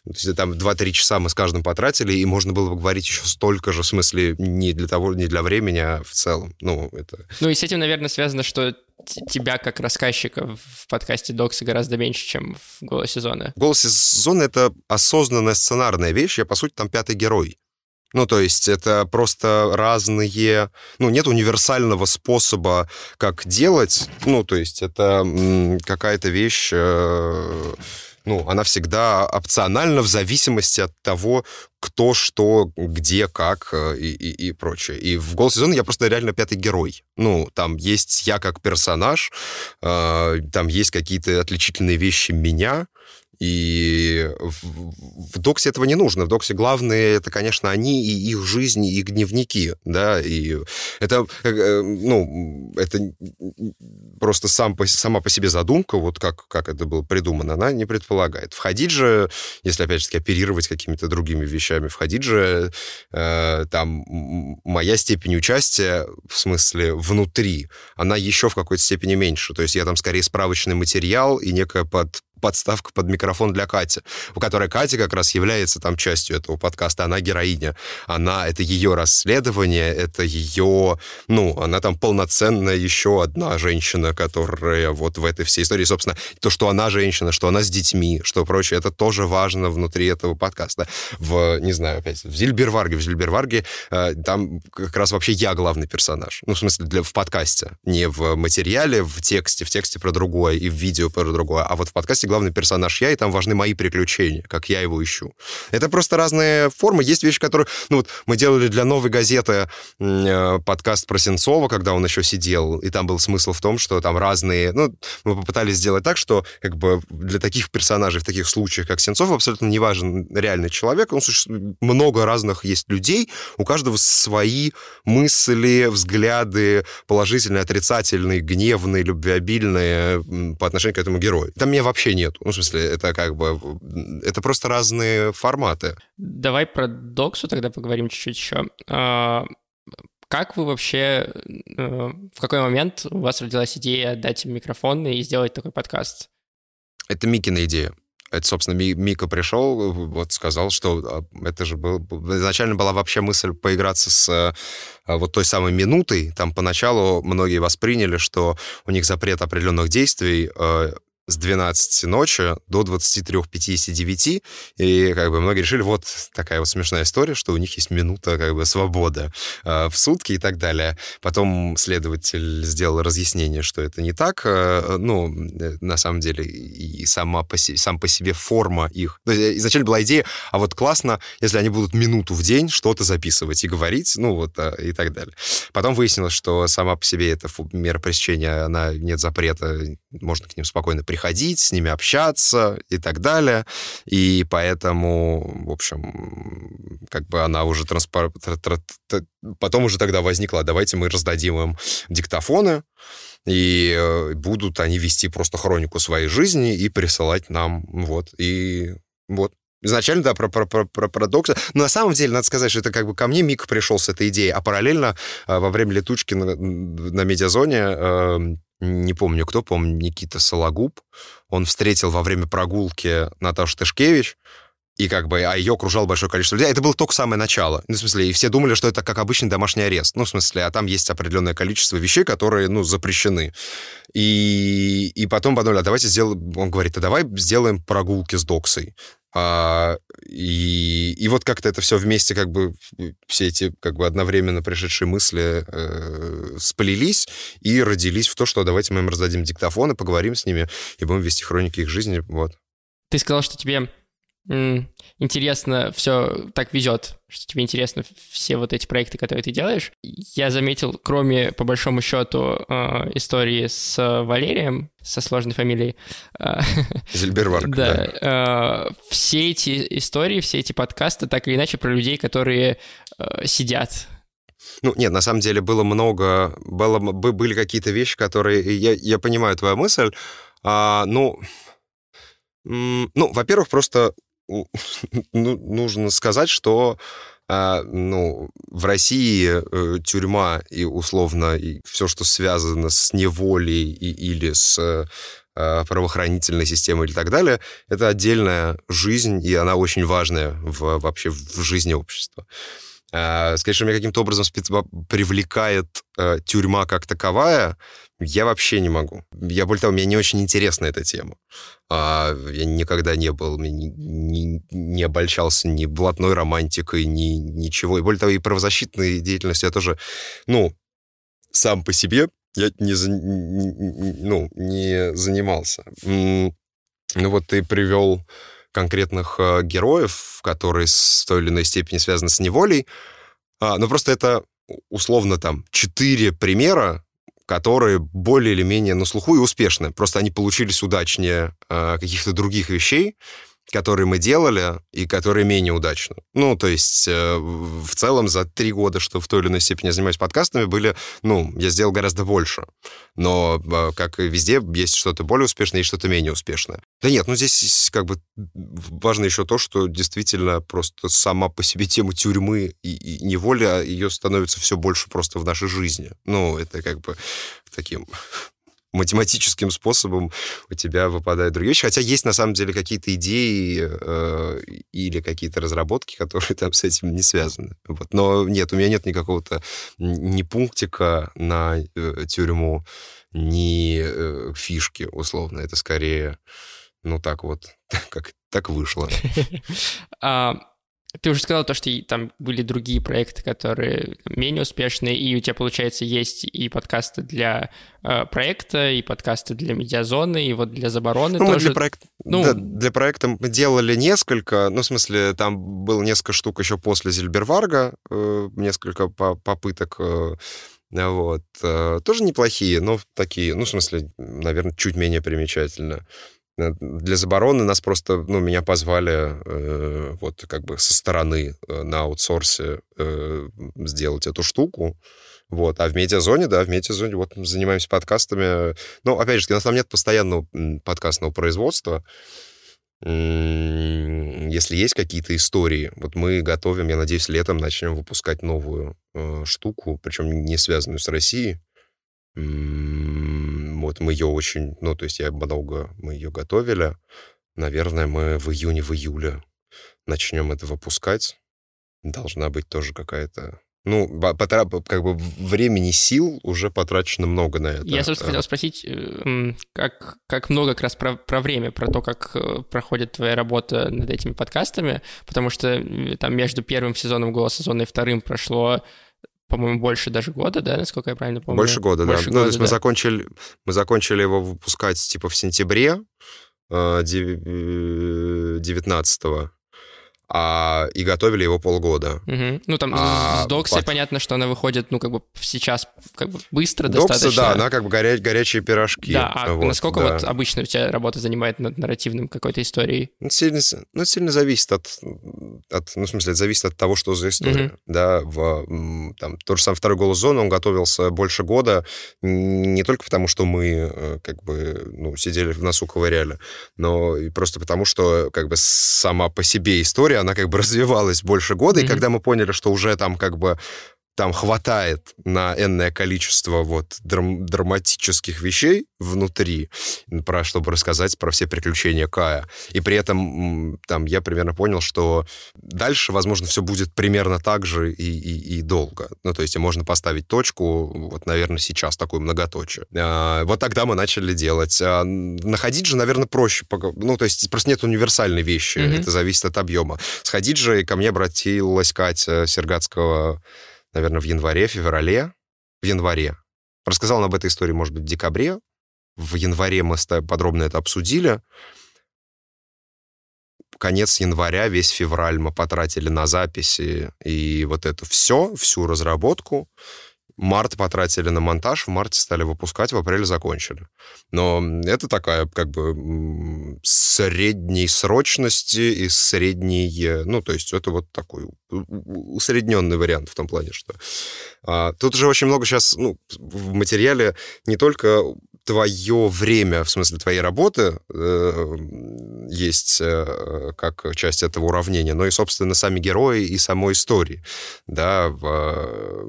То есть там 2-3 часа мы с каждым потратили, и можно было бы говорить еще столько же, в смысле, не для того, не для времени, а в целом. Ну, это... Ну, и с этим, наверное, связано, что тебя как рассказчика в подкасте Докса гораздо меньше, чем в «Голосе Зоны». «Голосе Зоны» — это осознанная сценарная вещь. Я, по сути, там пятый герой. Ну, то есть это просто разные... Ну, нет универсального способа, как делать. Ну, то есть это какая-то вещь... Э, ну, она всегда опциональна в зависимости от того, кто, что, где, как э, и, и, и прочее. И в «Голос сезона» я просто реально пятый герой. Ну, там есть я как персонаж, э, там есть какие-то отличительные вещи меня, и в, в Доксе этого не нужно. В Доксе главные это, конечно, они и их жизни, и их дневники, да, и это, э, э, ну, это просто сам сама по себе задумка, вот как, как это было придумано, она не предполагает. Входить же, если, опять же, оперировать какими-то другими вещами, входить же э, там моя степень участия, в смысле, внутри, она еще в какой-то степени меньше. То есть я там скорее справочный материал и некая под подставка под микрофон для Кати, у которой Катя как раз является там частью этого подкаста, она героиня, она, это ее расследование, это ее, ну, она там полноценная еще одна женщина, которая вот в этой всей истории, собственно, то, что она женщина, что она с детьми, что прочее, это тоже важно внутри этого подкаста. В, не знаю, опять, в Зильберварге, в Зильберварге э, там как раз вообще я главный персонаж, ну, в смысле, для, в подкасте, не в материале, в тексте, в тексте про другое и в видео про другое, а вот в подкасте главный персонаж я, и там важны мои приключения, как я его ищу. Это просто разные формы. Есть вещи, которые... Ну вот мы делали для «Новой газеты» э, подкаст про Сенцова, когда он еще сидел, и там был смысл в том, что там разные... Ну, мы попытались сделать так, что как бы для таких персонажей в таких случаях, как Сенцов, абсолютно не важен реальный человек. Он существует... Много разных есть людей, у каждого свои мысли, взгляды, положительные, отрицательные, гневные, любвеобильные по отношению к этому герою. Там меня вообще нет. Ну, в смысле, это как бы... Это просто разные форматы. Давай про Доксу тогда поговорим чуть-чуть еще. А, как вы вообще... Э, в какой момент у вас родилась идея дать им микрофон и сделать такой подкаст? Это Микина идея. Это, собственно, Мика пришел, вот сказал, что а, это же был... Изначально была вообще мысль поиграться с а, вот той самой минутой. Там поначалу многие восприняли, что у них запрет определенных действий с 12 ночи до 23.59, и как бы многие решили, вот такая вот смешная история, что у них есть минута как бы свободы э, в сутки и так далее. Потом следователь сделал разъяснение, что это не так, э, ну, э, на самом деле, и сама по себе, сам по себе форма их. То есть, изначально была идея, а вот классно, если они будут минуту в день что-то записывать и говорить, ну вот, э, и так далее. Потом выяснилось, что сама по себе эта мера пресечения, она нет запрета, можно к ним спокойно приходить приходить, с ними общаться и так далее. И поэтому, в общем, как бы она уже транспор... Потом уже тогда возникла, давайте мы раздадим им диктофоны, и э, будут они вести просто хронику своей жизни и присылать нам, вот, и вот. Изначально, да, про, про, про, про парадоксы. Но на самом деле, надо сказать, что это как бы ко мне Мик пришел с этой идеей, а параллельно э, во время летучки на, на медиазоне эм, не помню кто, помню, Никита Сологуб, он встретил во время прогулки Наташу Тышкевич, и как бы, а ее окружало большое количество людей. Это было только самое начало. Ну, в смысле, и все думали, что это как обычный домашний арест. Ну, в смысле, а там есть определенное количество вещей, которые, ну, запрещены. И, и потом подумали, а давайте сделаем... Он говорит, а давай сделаем прогулки с доксой. А, и, и вот как-то это все вместе, как бы все эти как бы одновременно пришедшие мысли э, сплелись и родились в то, что давайте мы им раздадим диктофон и поговорим с ними и будем вести хроники их жизни. Вот. Ты сказал, что тебе интересно все так везет, что тебе интересно все вот эти проекты, которые ты делаешь. Я заметил, кроме, по большому счету, э, истории с Валерием, со сложной фамилией. Э, Зельберварк, да. да. Э, все эти истории, все эти подкасты так или иначе про людей, которые сидят ну, нет, на самом деле было много, было, были какие-то вещи, которые... Я, я понимаю твою мысль. А, ну, ну, во-первых, просто ну, нужно сказать, что а, ну, в России э, тюрьма и условно и все, что связано с неволей и, или с э, правоохранительной системой и так далее, это отдельная жизнь, и она очень важная в, вообще в жизни общества. Э, сказать, что меня каким-то образом привлекает э, тюрьма как таковая, я вообще не могу. Я, более того, мне не очень интересна эта тема. А, я никогда не был, не, не, не обольщался ни блатной романтикой, ни ничего. И более того, и правозащитной деятельностью я тоже, ну, сам по себе я не, ну, не занимался. Ну вот ты привел конкретных э, героев, которые с той или иной степени связаны с неволей. А, но просто это условно там четыре примера, которые более или менее на слуху и успешны. Просто они получились удачнее э, каких-то других вещей, которые мы делали и которые менее удачно. Ну, то есть э, в целом за три года, что в той или иной степени занимаюсь подкастами, были, ну, я сделал гораздо больше. Но, э, как и везде, есть что-то более успешное и что-то менее успешное. Да нет, ну здесь как бы важно еще то, что действительно просто сама по себе тема тюрьмы и, и неволя, ее становится все больше просто в нашей жизни. Ну, это как бы таким математическим способом у тебя выпадают другие вещи. Хотя есть на самом деле какие-то идеи э, или какие-то разработки, которые там с этим не связаны. Вот. Но нет, у меня нет никакого-то ни пунктика на э, тюрьму, ни э, фишки, условно. Это скорее, ну так вот, как так вышло. Ты уже сказал то, что там были другие проекты, которые менее успешные, и у тебя, получается, есть и подкасты для э, проекта, и подкасты для медиазоны, и вот для забороны ну, тоже. Мы для, проект... ну... да, для проекта мы делали несколько, ну, в смысле, там было несколько штук еще после Зильберварга, э, несколько по попыток э, вот. Э, тоже неплохие, но такие, ну, в смысле, наверное, чуть менее примечательно. Э, для забороны нас просто, ну, меня позвали э, вот как бы со стороны э, на аутсорсе э, сделать эту штуку. Вот. А в медиазоне, да, в медиазоне вот занимаемся подкастами. Ну, опять же, у нас там нет постоянного подкастного производства. Если есть какие-то истории, вот мы готовим, я надеюсь, летом начнем выпускать новую э, штуку, причем не связанную с Россией. Вот мы ее очень, ну, то есть я много, мы ее готовили. Наверное, мы в июне, в июле начнем это выпускать. Должна быть тоже какая-то ну, как бы времени, сил уже потрачено много на это. Я, собственно, хотел спросить, э, как, как много как раз про, про время, про то, как э, проходит твоя работа над этими подкастами, потому что там между первым сезоном «Голоса зоны» и вторым прошло по-моему, больше даже года, да, насколько я правильно помню? Больше года, больше да. Года, ну, то есть да. мы закончили, мы закончили его выпускать типа в сентябре 19 -го а, и готовили его полгода. Угу. Ну, там а, с Доксой под... понятно, что она выходит, ну, как бы сейчас как бы быстро Докса, достаточно. да, она как бы горя... горячие пирожки. Да, а вот, насколько да. вот обычно у тебя работа занимает над нарративным какой-то историей? Ну, сильно, ну, сильно зависит от, от, ну, в смысле, это зависит от того, что за история, угу. да, в, там, тот же самый второй голос зоны, он готовился больше года, не только потому, что мы, э, как бы, ну, сидели в носу ковыряли, но и просто потому, что, как бы, сама по себе история она как бы развивалась больше года, mm-hmm. и когда мы поняли, что уже там как бы там хватает на энное количество вот драм- драматических вещей внутри, про, чтобы рассказать про все приключения Кая. И при этом там я примерно понял, что дальше, возможно, все будет примерно так же и, и, и долго. Ну, то есть можно поставить точку, вот, наверное, сейчас такую многоточие. А, вот тогда мы начали делать. А, находить же, наверное, проще. Ну, то есть просто нет универсальной вещи. Mm-hmm. Это зависит от объема. Сходить же, и ко мне обратилась Катя Сергатского наверное, в январе-феврале, в январе. Рассказал он об этой истории, может быть, в декабре. В январе мы подробно это обсудили. Конец января, весь февраль мы потратили на записи и вот это все, всю разработку. Март потратили на монтаж, в марте стали выпускать, в апреле закончили. Но это такая как бы средней срочности и средней... Ну, то есть это вот такой усредненный вариант в том плане, что... А, тут уже очень много сейчас ну, в материале не только твое время, в смысле твоей работы, э, есть э, как часть этого уравнения, но и, собственно, сами герои и самой истории, да, в,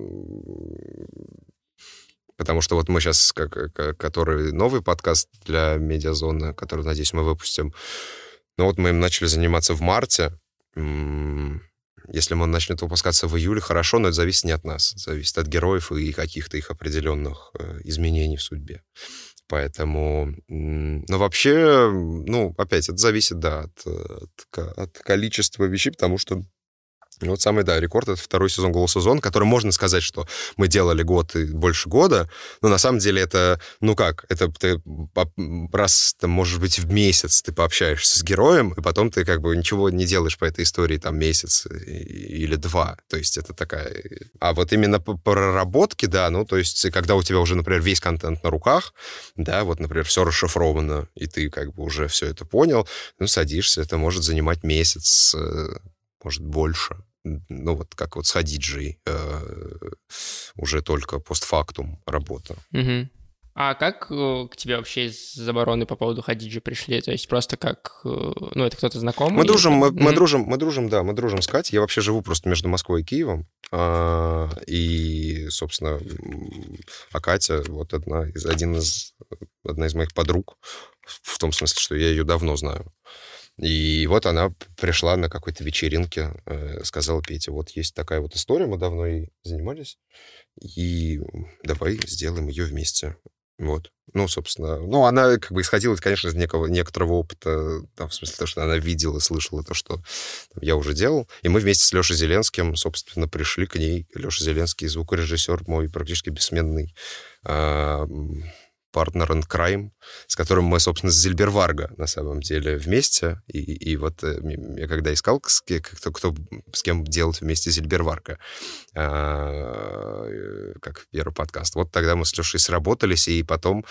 потому что вот мы сейчас, который новый подкаст для Медиазоны, который, надеюсь, мы выпустим, ну вот мы им начали заниматься в марте, Если он начнет выпускаться в июле, хорошо, но это зависит не от нас. Зависит от героев и каких-то их определенных э, изменений в судьбе. Поэтому, ну, вообще, ну, опять, это зависит, да, от, от, от количества вещей, потому что вот самый, да, рекорд — это второй сезон «Голоса Зон», который можно сказать, что мы делали год и больше года, но на самом деле это, ну как, это ты раз, там, может быть, в месяц ты пообщаешься с героем, и потом ты как бы ничего не делаешь по этой истории там месяц или два. То есть это такая... А вот именно по проработке, да, ну, то есть когда у тебя уже, например, весь контент на руках, да, вот, например, все расшифровано, и ты как бы уже все это понял, ну, садишься, это может занимать месяц, э, может, больше ну вот как вот с Хадиджей э, уже только постфактум работа. Угу. А как э, к тебе вообще из забороны по поводу Хадиджи пришли? То есть просто как, э, ну это кто-то знакомый? Мы дружим, мы, мы дружим, мы дружим, да, мы дружим с Катей. Я вообще живу просто между Москвой и Киевом, а, и собственно, а Катя вот одна из один из одна из моих подруг в том смысле, что я ее давно знаю. И вот она пришла на какой-то вечеринке, э, сказала Петя, вот есть такая вот история, мы давно и занимались, и давай сделаем ее вместе. Вот. Ну, собственно, ну, она как бы исходила, конечно, из некого, некоторого опыта, там, в смысле, то, что она видела, слышала то, что там, я уже делал. И мы вместе с Лешей Зеленским, собственно, пришли к ней. Леша Зеленский, звукорежиссер мой, практически бессменный, а, партнер and crime, с которым мы, собственно, с Зильберварга на самом деле вместе. И, и вот э, я когда искал, кто, кто, с кем делать вместе Зильберварга, э, как первый подкаст, вот тогда мы с Лешей сработались, и потом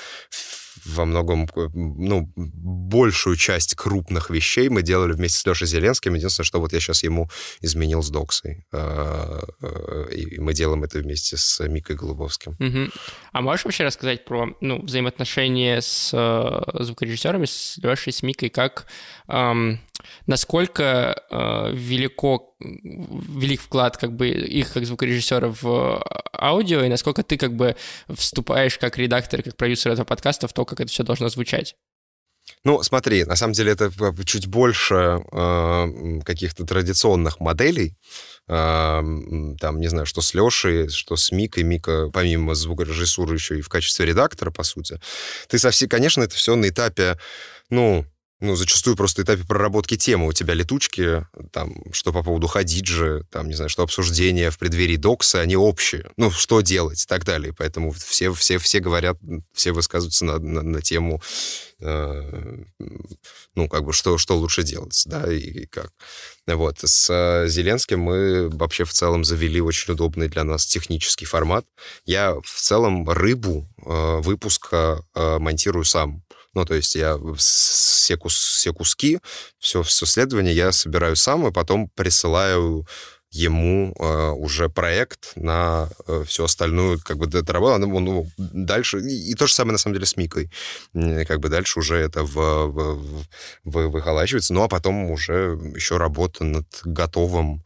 во многом, ну, большую часть крупных вещей мы делали вместе с Лешей Зеленским. Единственное, что вот я сейчас ему изменил с Доксой. А, э, и мы делаем это вместе с Микой Голубовским. Угу. А можешь вообще рассказать про ну, взаимоотношения с э, звукорежиссерами, с Лешей, с Микой, как эм, насколько э, велико, велик вклад как бы их как звукорежиссеров в аудио, и насколько ты как бы вступаешь как редактор, как продюсер этого подкаста в то, как это все должно звучать? Ну, смотри, на самом деле это чуть больше э, каких-то традиционных моделей. Э, там, не знаю, что с Лешей, что с Микой. Мика, помимо звукорежиссуры, еще и в качестве редактора, по сути. Ты совсем, конечно, это все на этапе, ну, ну, зачастую просто этапе проработки темы у тебя летучки, там, что по поводу Хадиджи, там, не знаю, что обсуждения в преддверии докса, они общие. Ну, что делать и так далее. Поэтому все, все, все говорят, все высказываются на, на, на тему, э, ну, как бы, что, что лучше делать, да, и, и как. Вот. С э, Зеленским мы вообще в целом завели очень удобный для нас технический формат. Я в целом рыбу э, выпуска э, монтирую сам. Ну, то есть я все, кус, все куски, все, все следование я собираю сам, и потом присылаю ему э, уже проект на э, всю остальную, как бы, доработал. Ну, ну, дальше, и, и то же самое, на самом деле, с Микой. Как бы дальше уже это в, в, в, выхолачивается. Ну, а потом уже еще работа над готовым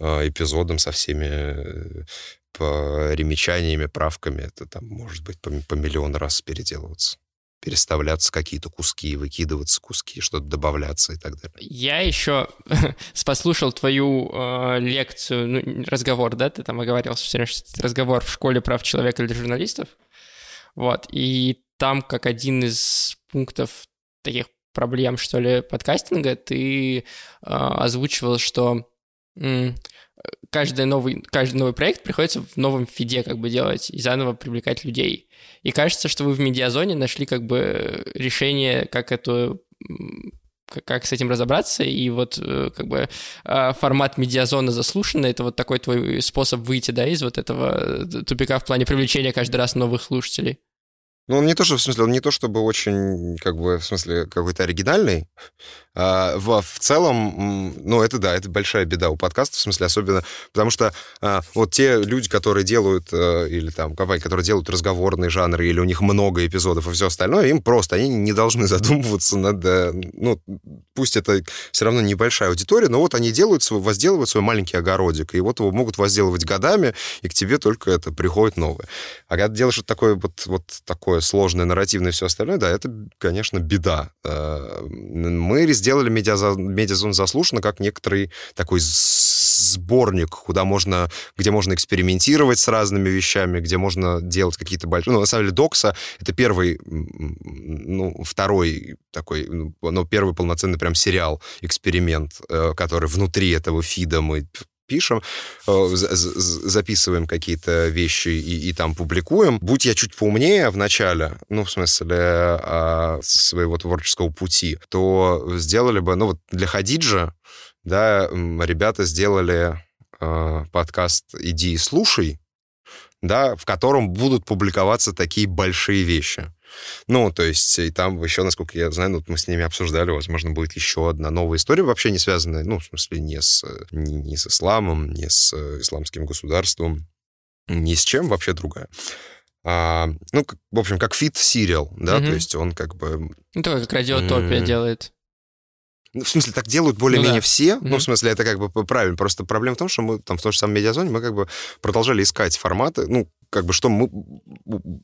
э, эпизодом со всеми э, по ремечаниями, правками. Это там может быть по, по миллион раз переделываться переставляться какие-то куски, выкидываться куски, что-то добавляться и так далее. Я еще послушал твою э, лекцию, ну, разговор, да, ты там оговорился все время, что разговор в школе прав человека для журналистов, вот, и там как один из пунктов таких проблем, что ли, подкастинга, ты э, озвучивал, что каждый новый, каждый новый проект приходится в новом фиде как бы делать и заново привлекать людей. И кажется, что вы в медиазоне нашли как бы решение, как эту как с этим разобраться, и вот э, как бы а, формат медиазона заслушанный, это вот такой твой способ выйти, да, из вот этого э, тупика в плане привлечения каждый раз новых слушателей. Ну, он не то, что, в смысле, он не то, чтобы очень, как бы, в смысле, какой-то оригинальный. А, в, в целом, ну, это, да, это большая беда у подкастов, в смысле, особенно, потому что а, вот те люди, которые делают, а, или там, компании, которые делают разговорные жанры, или у них много эпизодов и все остальное, им просто, они не должны задумываться над, э, ну, пусть это все равно небольшая аудитория, но вот они делают свой, возделывают свой маленький огородик, и вот его могут возделывать годами, и к тебе только это приходит новое. А когда делаешь вот такое вот, вот такое такое сложное, нарративное и все остальное, да, это, конечно, беда. Э, мы сделали медиазон заслушано как некоторый такой сборник, куда можно, где можно экспериментировать с разными вещами, где можно делать какие-то большие... Ну, на самом деле, Докса — это первый, ну, второй такой, ну, первый полноценный прям сериал, эксперимент, э, который внутри этого фида мы пишем, э, записываем какие-то вещи и, и там публикуем. Будь я чуть поумнее в начале, ну, в смысле, а, своего творческого пути, то сделали бы, ну, вот для Хадиджа, да, ребята сделали э, подкаст «Иди и слушай», да, в котором будут публиковаться такие большие вещи. Ну, то есть, и там еще, насколько я знаю, ну, мы с ними обсуждали, возможно, будет еще одна новая история, вообще не связанная, ну, в смысле, не с, не, не с исламом, не с э, исламским государством, ни с чем, вообще другая. А, ну, в общем, как фит-сериал, да, угу. то есть он как бы... Ну, как радиотопия делает. Ну, в смысле, так делают более-менее ну, да. все. Mm-hmm. Ну, в смысле, это как бы правильно. Просто проблема в том, что мы там в той же самой медиазоне мы как бы продолжали искать форматы, ну, как бы что мы...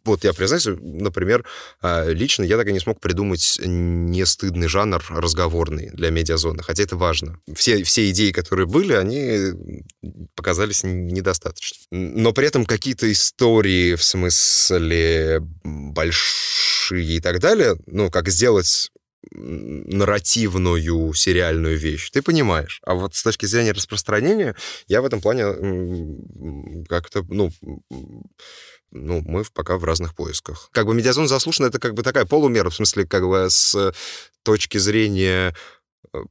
Вот я признаюсь, например, а, лично я так и не смог придумать не стыдный жанр разговорный для медиазоны, хотя это важно. Все, все идеи, которые были, они показались недостаточно. Но при этом какие-то истории, в смысле большие и так далее, ну, как сделать нарративную сериальную вещь, ты понимаешь. А вот с точки зрения распространения, я в этом плане как-то, ну, ну, мы пока в разных поисках. Как бы медиазон заслушан, это как бы такая полумера, в смысле, как бы с точки зрения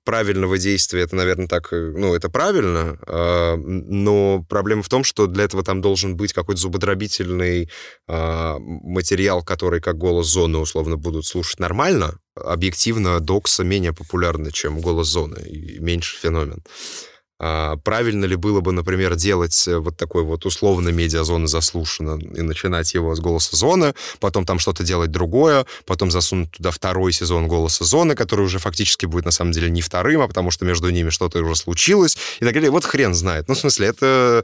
правильного действия, это, наверное, так, э, ну, это правильно, а, но проблема в том, что для этого там должен быть какой-то зубодробительный а, материал, который как голос зоны условно будут слушать нормально. Объективно докса менее популярны, чем голос зоны, и меньше феномен. А правильно ли было бы, например, делать э, вот такой вот условно медиазоны заслушано и начинать его с голоса зоны, потом там что-то делать другое, потом засунуть туда второй сезон голоса зоны, который уже фактически будет на самом деле не вторым, а потому что между ними что-то уже случилось и так далее. Вот хрен знает. Ну, в смысле, это...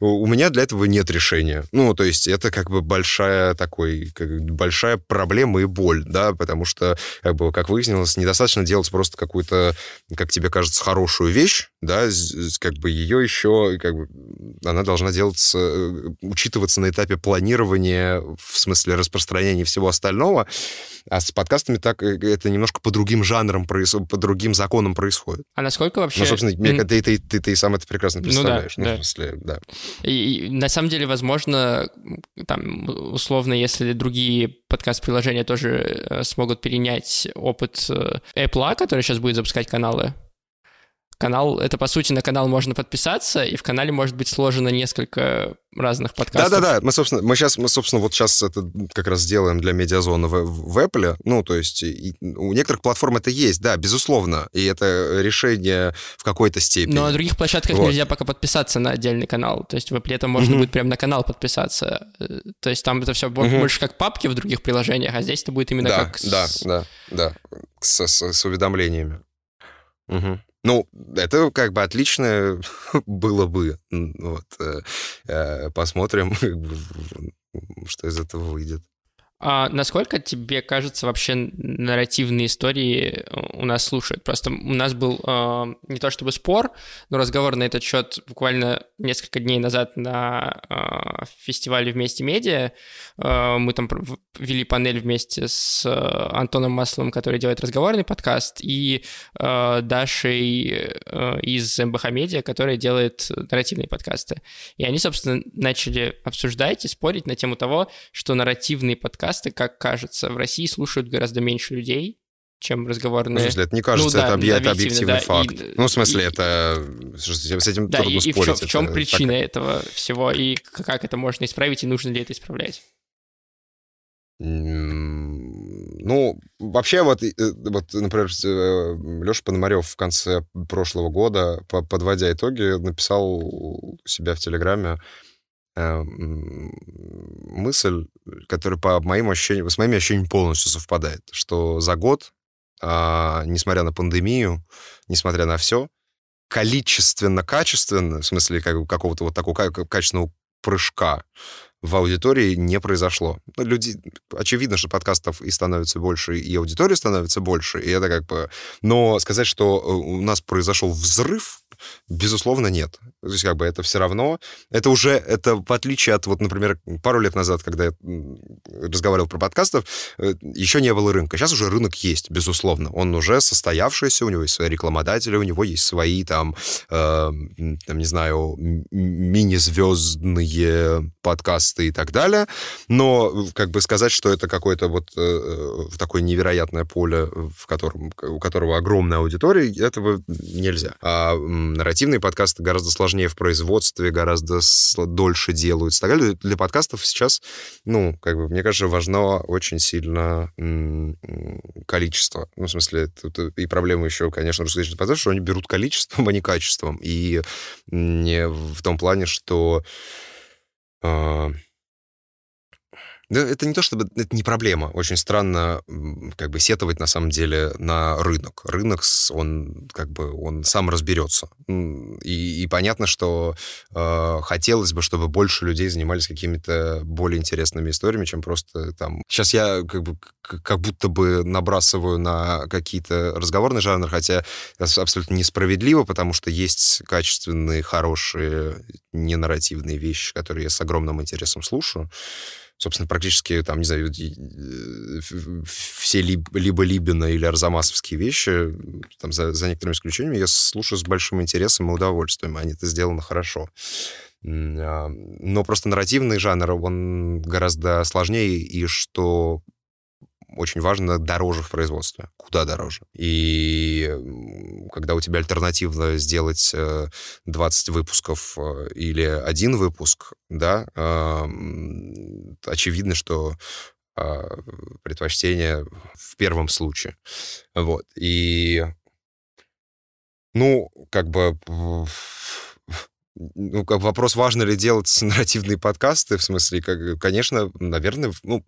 У меня для этого нет решения. Ну, то есть это как бы большая такой, как большая проблема и боль, да, потому что, как бы, как выяснилось, недостаточно делать просто какую-то, как тебе кажется, хорошую вещь, да, как бы ее еще, как бы, она должна делаться, э, учитываться на этапе планирования, в смысле распространения всего остального, а с подкастами так э, это немножко по другим жанрам, по другим законам происходит. А насколько вообще... Ну, собственно, mm. ты, ты, ты, ты сам это прекрасно представляешь. Ну, да, ну, да. В смысле, да. И, и на самом деле, возможно, там, условно, если другие подкаст-приложения тоже э, смогут перенять опыт Apple, который сейчас будет запускать каналы, канал, это по сути на канал можно подписаться, и в канале может быть сложено несколько разных подкастов. Да-да-да, мы, собственно, мы сейчас, мы, собственно, вот сейчас это как раз делаем для медиазоны в, в Apple, ну, то есть и, у некоторых платформ это есть, да, безусловно, и это решение в какой-то степени. Но на других площадках вот. нельзя пока подписаться на отдельный канал, то есть в Apple это можно mm-hmm. будет прямо на канал подписаться, то есть там это все mm-hmm. больше как папки в других приложениях, а здесь это будет именно да, как... Да, с... да, да, с, с, с уведомлениями. Угу. Ну, это как бы отлично было бы. Вот. Э, э, посмотрим, что из этого выйдет. А насколько тебе кажется вообще нарративные истории э, у нас слушают? Просто у нас был э, не то чтобы спор, но разговор на этот счет буквально несколько дней назад на э, фестивале «Вместе медиа». Э, мы там вели панель вместе с э, Антоном Масловым, который делает разговорный подкаст, и э, Дашей э, из МБХ Медиа, которая делает нарративные подкасты. И они, собственно, начали обсуждать и спорить на тему того, что нарративные подкасты подкасты, как кажется, в России слушают гораздо меньше людей, чем разговорные. Ну, в смысле, это не кажется, ну, да, это, это объективный да, факт. И, ну, в смысле, и, это... С этим да, трудно и, спорить. И в чем, в чем причина так... этого всего, и как это можно исправить, и нужно ли это исправлять? Ну, вообще, вот, э, вот например, э, Леша Пономарев в конце прошлого года, подводя итоги, написал у себя в Телеграме, мысль, которая по моим ощущениям, с моими ощущениями полностью совпадает, что за год, а, несмотря на пандемию, несмотря на все, количественно-качественно, в смысле как, какого-то вот такого качественного прыжка в аудитории не произошло. Ну, люди, очевидно, что подкастов и становится больше, и аудитория становится больше, и это как бы... Но сказать, что э, у нас произошел взрыв Безусловно, нет. То есть, как бы это все равно... Это уже, это в отличие от, вот, например, пару лет назад, когда я разговаривал про подкастов, э, еще не было рынка. Сейчас уже рынок есть, безусловно. Он уже состоявшийся, у него есть свои рекламодатели, у него есть свои там, э, там не знаю, мини-звездные подкасты и так далее. Но как бы сказать, что это какое-то вот э, такое невероятное поле, в котором, у которого огромная аудитория, этого нельзя. А нарративные подкасты гораздо сложнее в производстве, гораздо дольше делаются так далее. Для подкастов сейчас, ну, как бы, мне кажется, важно очень сильно количество. Ну, в смысле, тут и проблема еще, конечно, русскоязычных подкастов, что они берут количеством, а не качеством. И не в том плане, что да, это не то, чтобы это не проблема. Очень странно как бы сетовать на самом деле на рынок. Рынок, он как бы он сам разберется. И, и понятно, что э, хотелось бы, чтобы больше людей занимались какими-то более интересными историями, чем просто там. Сейчас я как бы как будто бы набрасываю на какие-то разговорные жанры, хотя это абсолютно несправедливо, потому что есть качественные, хорошие, ненарративные вещи, которые я с огромным интересом слушаю собственно, практически, там, не знаю, э, все либо Либина или Арзамасовские вещи, там, за, за некоторыми исключениями, я слушаю с большим интересом и удовольствием. Они это сделано хорошо. А, но просто нарративный жанр, он гораздо сложнее, и что очень важно, дороже в производстве. Куда дороже? И когда у тебя альтернативно сделать 20 э, выпусков э, или один выпуск, да, очевидно, что а, предпочтение в первом случае. Вот. И, ну, как бы ну, как вопрос, важно ли делать нарративные подкасты, в смысле, как, конечно, наверное, ну,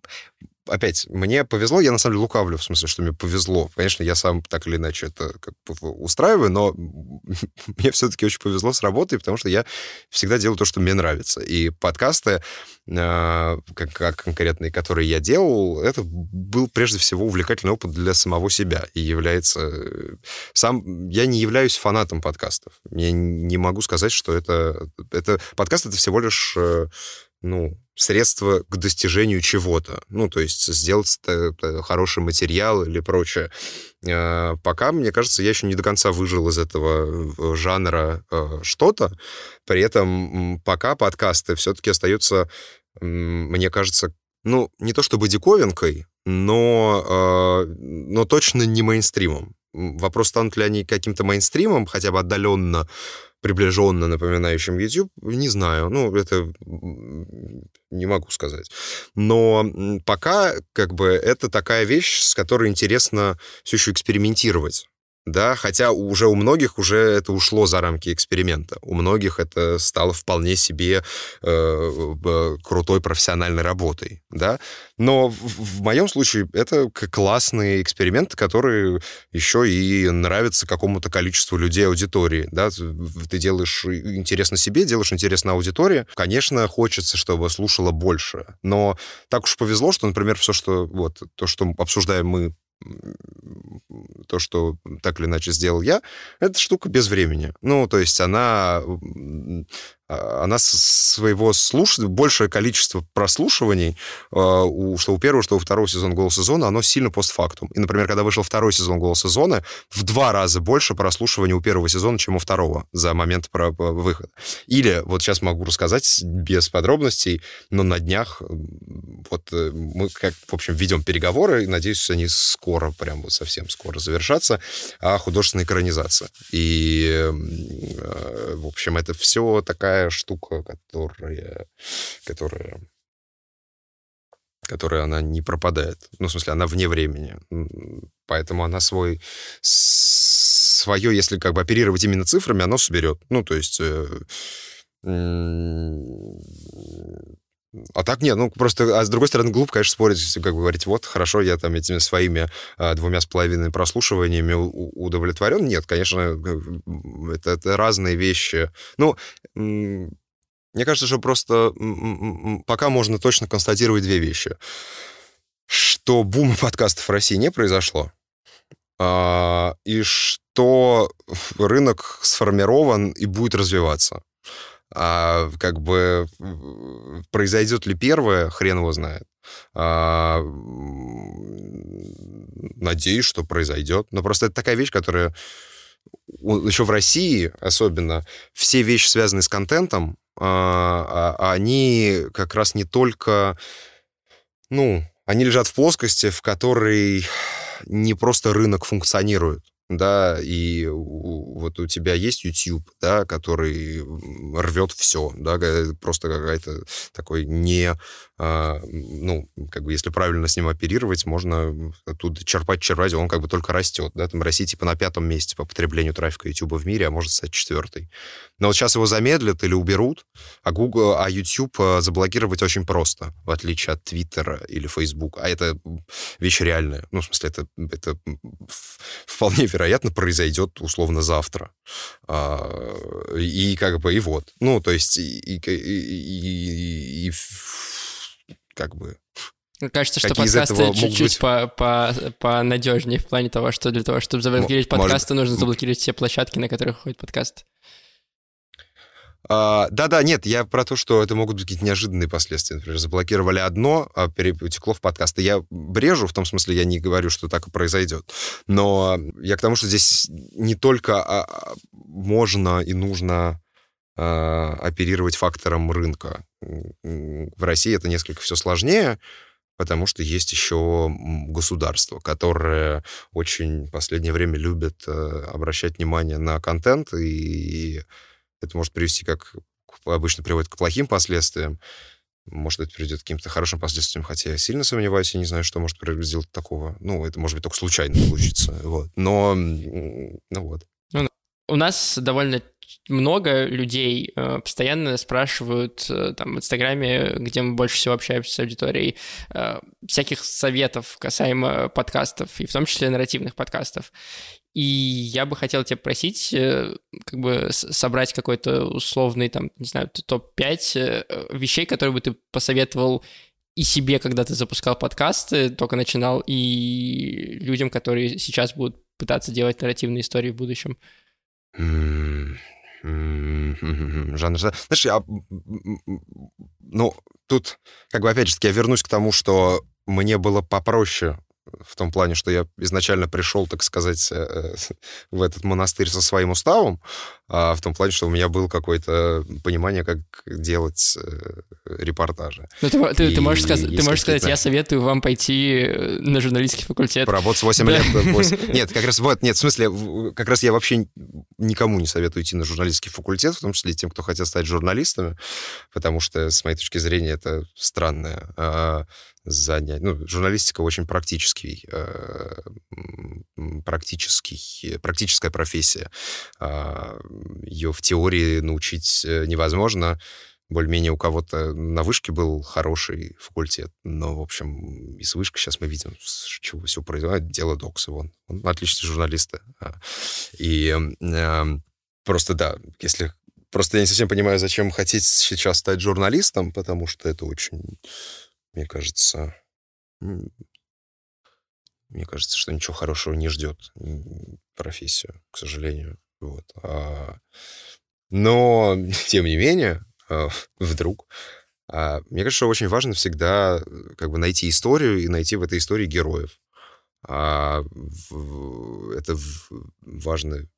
опять, мне повезло, я на самом деле лукавлю, в смысле, что мне повезло. Конечно, я сам так или иначе это как бы устраиваю, но мне все-таки очень повезло с работой, потому что я всегда делаю то, что мне нравится. И подкасты, э, как, как конкретные, которые я делал, это был прежде всего увлекательный опыт для самого себя и является... Э, сам я не являюсь фанатом подкастов. Я не могу сказать, что это... это подкаст — это всего лишь э, ну, средство к достижению чего-то. Ну, то есть сделать хороший материал или прочее. А, пока, мне кажется, я еще не до конца выжил из этого э, жанра э, что-то. При этом пока подкасты все-таки остаются, мне кажется, ну, не то чтобы диковинкой, но, но точно не мейнстримом. Вопрос, станут ли они каким-то мейнстримом, хотя бы отдаленно приближенно напоминающим YouTube, не знаю. Ну, это не могу сказать. Но пока как бы это такая вещь, с которой интересно все еще экспериментировать да, хотя уже у многих уже это ушло за рамки эксперимента. У многих это стало вполне себе э, крутой профессиональной работой, да. Но в, в моем случае это классный эксперимент, который еще и нравится какому-то количеству людей аудитории, да. Ты делаешь интересно себе, делаешь интересно аудитории. Конечно, хочется, чтобы слушала больше, но так уж повезло, что, например, все, что вот то, что обсуждаем мы то, что так или иначе сделал я, это штука без времени. Ну, то есть она она своего слушания, большее количество прослушиваний, а, у, что у первого, что у второго сезона «Голос сезона», оно сильно постфактум. И, например, когда вышел второй сезон «Голос сезона», в два раза больше прослушиваний у первого сезона, чем у второго за момент про выхода. Или, вот сейчас могу рассказать без подробностей, но на днях вот э, мы, как, в общем, ведем переговоры, и, надеюсь, они скоро, прям вот совсем скоро завершатся, о художественной экранизации. И, э, в общем, это все такая такая штука, которая, которая которая она не пропадает. Ну, в смысле, она вне времени. Поэтому она свой свое, если как бы оперировать именно цифрами, оно соберет. Ну, то есть э, а так нет, ну просто, а с другой стороны, глупо, конечно, спорить, как бы говорить, вот, хорошо, я там этими своими а, двумя с половиной прослушиваниями удовлетворен. Нет, конечно, это, это разные вещи. Ну, Мне кажется, что просто пока можно точно констатировать две вещи. Что бума подкастов в России не произошло, а, и что рынок сформирован и будет развиваться. А как бы произойдет ли первое, хрен его знает. А, надеюсь, что произойдет. Но просто это такая вещь, которая еще в России особенно все вещи, связанные с контентом, а, а, они как раз не только, ну, они лежат в плоскости, в которой не просто рынок функционирует, да, и вот у тебя есть YouTube, да, который рвет все, да, просто какая-то такой не, ну, как бы, если правильно с ним оперировать, можно оттуда черпать, черпать, он как бы только растет, да, там Россия типа на пятом месте по потреблению трафика YouTube в мире, а может стать четвертый. Но вот сейчас его замедлят или уберут, а Google, а YouTube а, заблокировать очень просто, в отличие от Twitter или Facebook, а это вещь реальная, ну, в смысле, это, это вполне вероятно, произойдет условно завтра. А, и как бы, и вот. Ну, то есть, и, и, и, и как бы... Кажется, что подкасты чуть-чуть быть... по, по, понадежнее в плане того, что для того, чтобы заблокировать подкасты, Может... нужно заблокировать все площадки, на которых ходит подкаст. А, да-да, нет, я про то, что это могут быть какие-то неожиданные последствия. Например, заблокировали одно, а перетекло в подкасты. Я брежу, в том смысле, я не говорю, что так и произойдет. Но я к тому, что здесь не только а, а, можно и нужно оперировать фактором рынка. В России это несколько все сложнее, потому что есть еще государство, которое очень в последнее время любит э, обращать внимание на контент и это может привести, как обычно приводит, к плохим последствиям. Может, это приведет к каким-то хорошим последствиям, хотя я сильно сомневаюсь, я не знаю, что может сделать такого. Ну, это может быть только случайно получится. Вот. Но, ну вот. Ну, у нас довольно много людей э, постоянно спрашивают э, там в Инстаграме, где мы больше всего общаемся с аудиторией, э, всяких советов касаемо подкастов, и в том числе нарративных подкастов. И я бы хотел тебя просить, как бы собрать какой-то условный, там, не знаю, топ-5 э, вещей, которые бы ты посоветовал и себе, когда ты запускал подкасты, только начинал, и людям, которые сейчас будут пытаться делать нарративные истории в будущем. Жанр. Знаешь, я... Ну, тут, как бы, опять же я вернусь к тому, что мне было попроще в том плане, что я изначально пришел, так сказать, э, в этот монастырь со своим уставом, а в том плане, что у меня было какое-то понимание, как делать э, репортажи. Ну, ты, ты, ты можешь, сказать, ты можешь сказать, я советую вам пойти э, на журналистский факультет. Поработать 8 лет. 8... Нет, как раз вот, нет, в смысле, как раз я вообще никому не советую идти на журналистский факультет, в том числе тем, кто хотят стать журналистами, потому что, с моей точки зрения, это странное а, занять. Ну, журналистика очень практический, э, практический, практическая профессия. Э, ее в теории научить э, невозможно. Более-менее у кого-то на вышке был хороший факультет, но, в общем, из вышки сейчас мы видим, чего все происходит. Дело Докса, вон. Он отличный журналист. И э, просто, да, если... Просто я не совсем понимаю, зачем хотеть сейчас стать журналистом, потому что это очень мне кажется, мне кажется, что ничего хорошего не ждет профессию, к сожалению. Вот. А, но, тем не менее, а, вдруг, а, мне кажется, очень важно всегда э, как бы найти историю и найти в этой истории героев. Это важно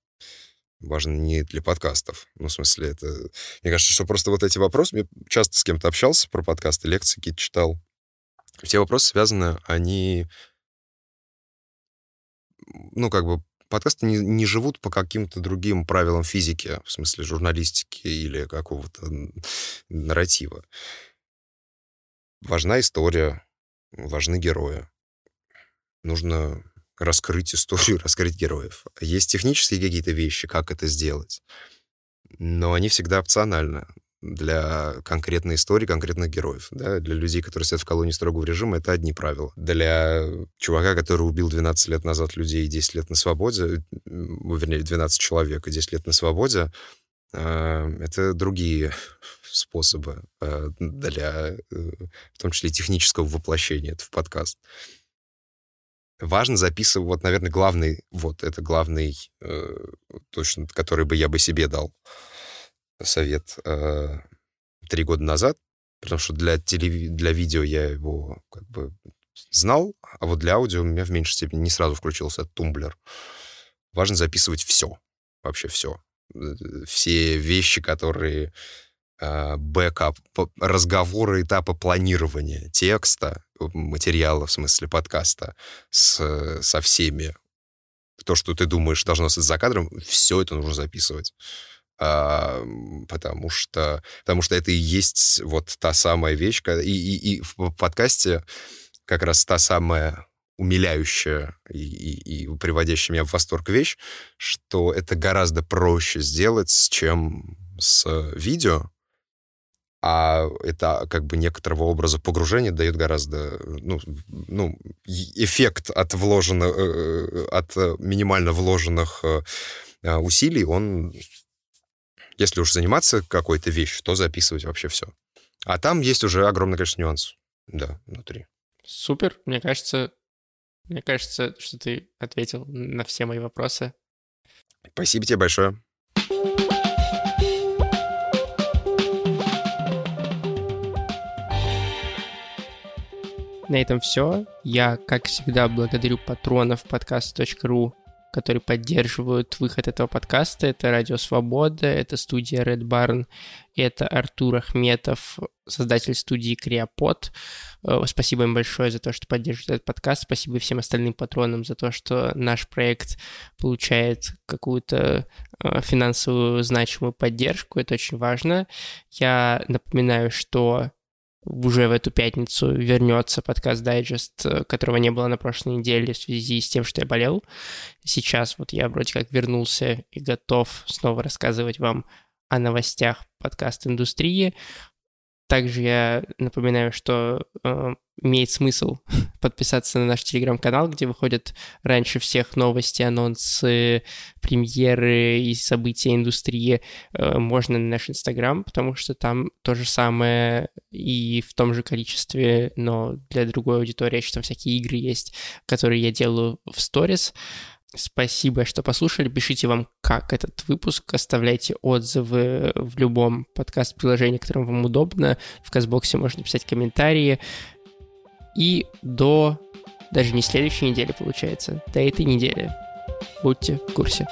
важно не для подкастов. Ну, в смысле, это... Мне кажется, что просто вот эти вопросы... Я часто с кем-то общался про подкасты, лекции какие-то читал все вопросы связаны, они, ну, как бы, подкасты не, не живут по каким-то другим правилам физики, в смысле журналистики или какого-то нарратива. Важна история, важны герои. Нужно раскрыть историю, раскрыть героев. Есть технические какие-то вещи, как это сделать, но они всегда опциональны для конкретной истории, конкретных героев. Да? Для людей, которые сидят в колонии строгого режима, это одни правила. Для чувака, который убил 12 лет назад людей и 10 лет на свободе, вернее, 12 человек и 10 лет на свободе, э, это другие способы э, для, э, в том числе, технического воплощения это в подкаст. Важно записывать, вот, наверное, главный, вот, это главный, точно, который бы я бы себе дал совет три года назад, потому что для, телев... для видео я его как бы знал, а вот для аудио у меня в меньшей степени не сразу включился тумблер. Важно записывать все, вообще все. Все вещи, которые а, бэкап, разговоры, этапы планирования текста, материала, в смысле подкаста, с, со всеми. То, что ты думаешь, должно остаться за кадром, все это нужно записывать. А, потому что, потому что это и есть вот та самая вещь, и, и, и в подкасте как раз та самая умиляющая и, и, и приводящая меня в восторг вещь, что это гораздо проще сделать, чем с видео, а это как бы некоторого образа погружения дает гораздо, ну, ну эффект от вложенных, э, э, от минимально вложенных э, усилий, он, если уж заниматься какой-то вещью, то записывать вообще все. А там есть уже огромный, конечно, нюанс, да, внутри. Супер, мне кажется, мне кажется, что ты ответил на все мои вопросы. Спасибо тебе большое. На этом все. Я, как всегда, благодарю патронов подкаст.ру которые поддерживают выход этого подкаста. Это Радио Свобода, это студия Red Barn, это Артур Ахметов, создатель студии Криопод. Э, спасибо им большое за то, что поддерживают этот подкаст. Спасибо всем остальным патронам за то, что наш проект получает какую-то э, финансовую значимую поддержку. Это очень важно. Я напоминаю, что уже в эту пятницу вернется подкаст Дайджест, э, которого не было на прошлой неделе в связи с тем, что я болел. Сейчас вот я вроде как вернулся и готов снова рассказывать вам о новостях подкаст-индустрии. Также я напоминаю, что э, имеет смысл подписаться на наш телеграм-канал, где выходят раньше всех новости, анонсы, премьеры и события индустрии. Э, можно на наш инстаграм, потому что там то же самое и в том же количестве, но для другой аудитории, что всякие игры есть, которые я делаю в сторис. Спасибо, что послушали. Пишите вам, как этот выпуск. Оставляйте отзывы в любом подкаст-приложении, которым вам удобно. В Казбоксе можно писать комментарии. И до даже не следующей недели, получается, до этой недели. Будьте в курсе.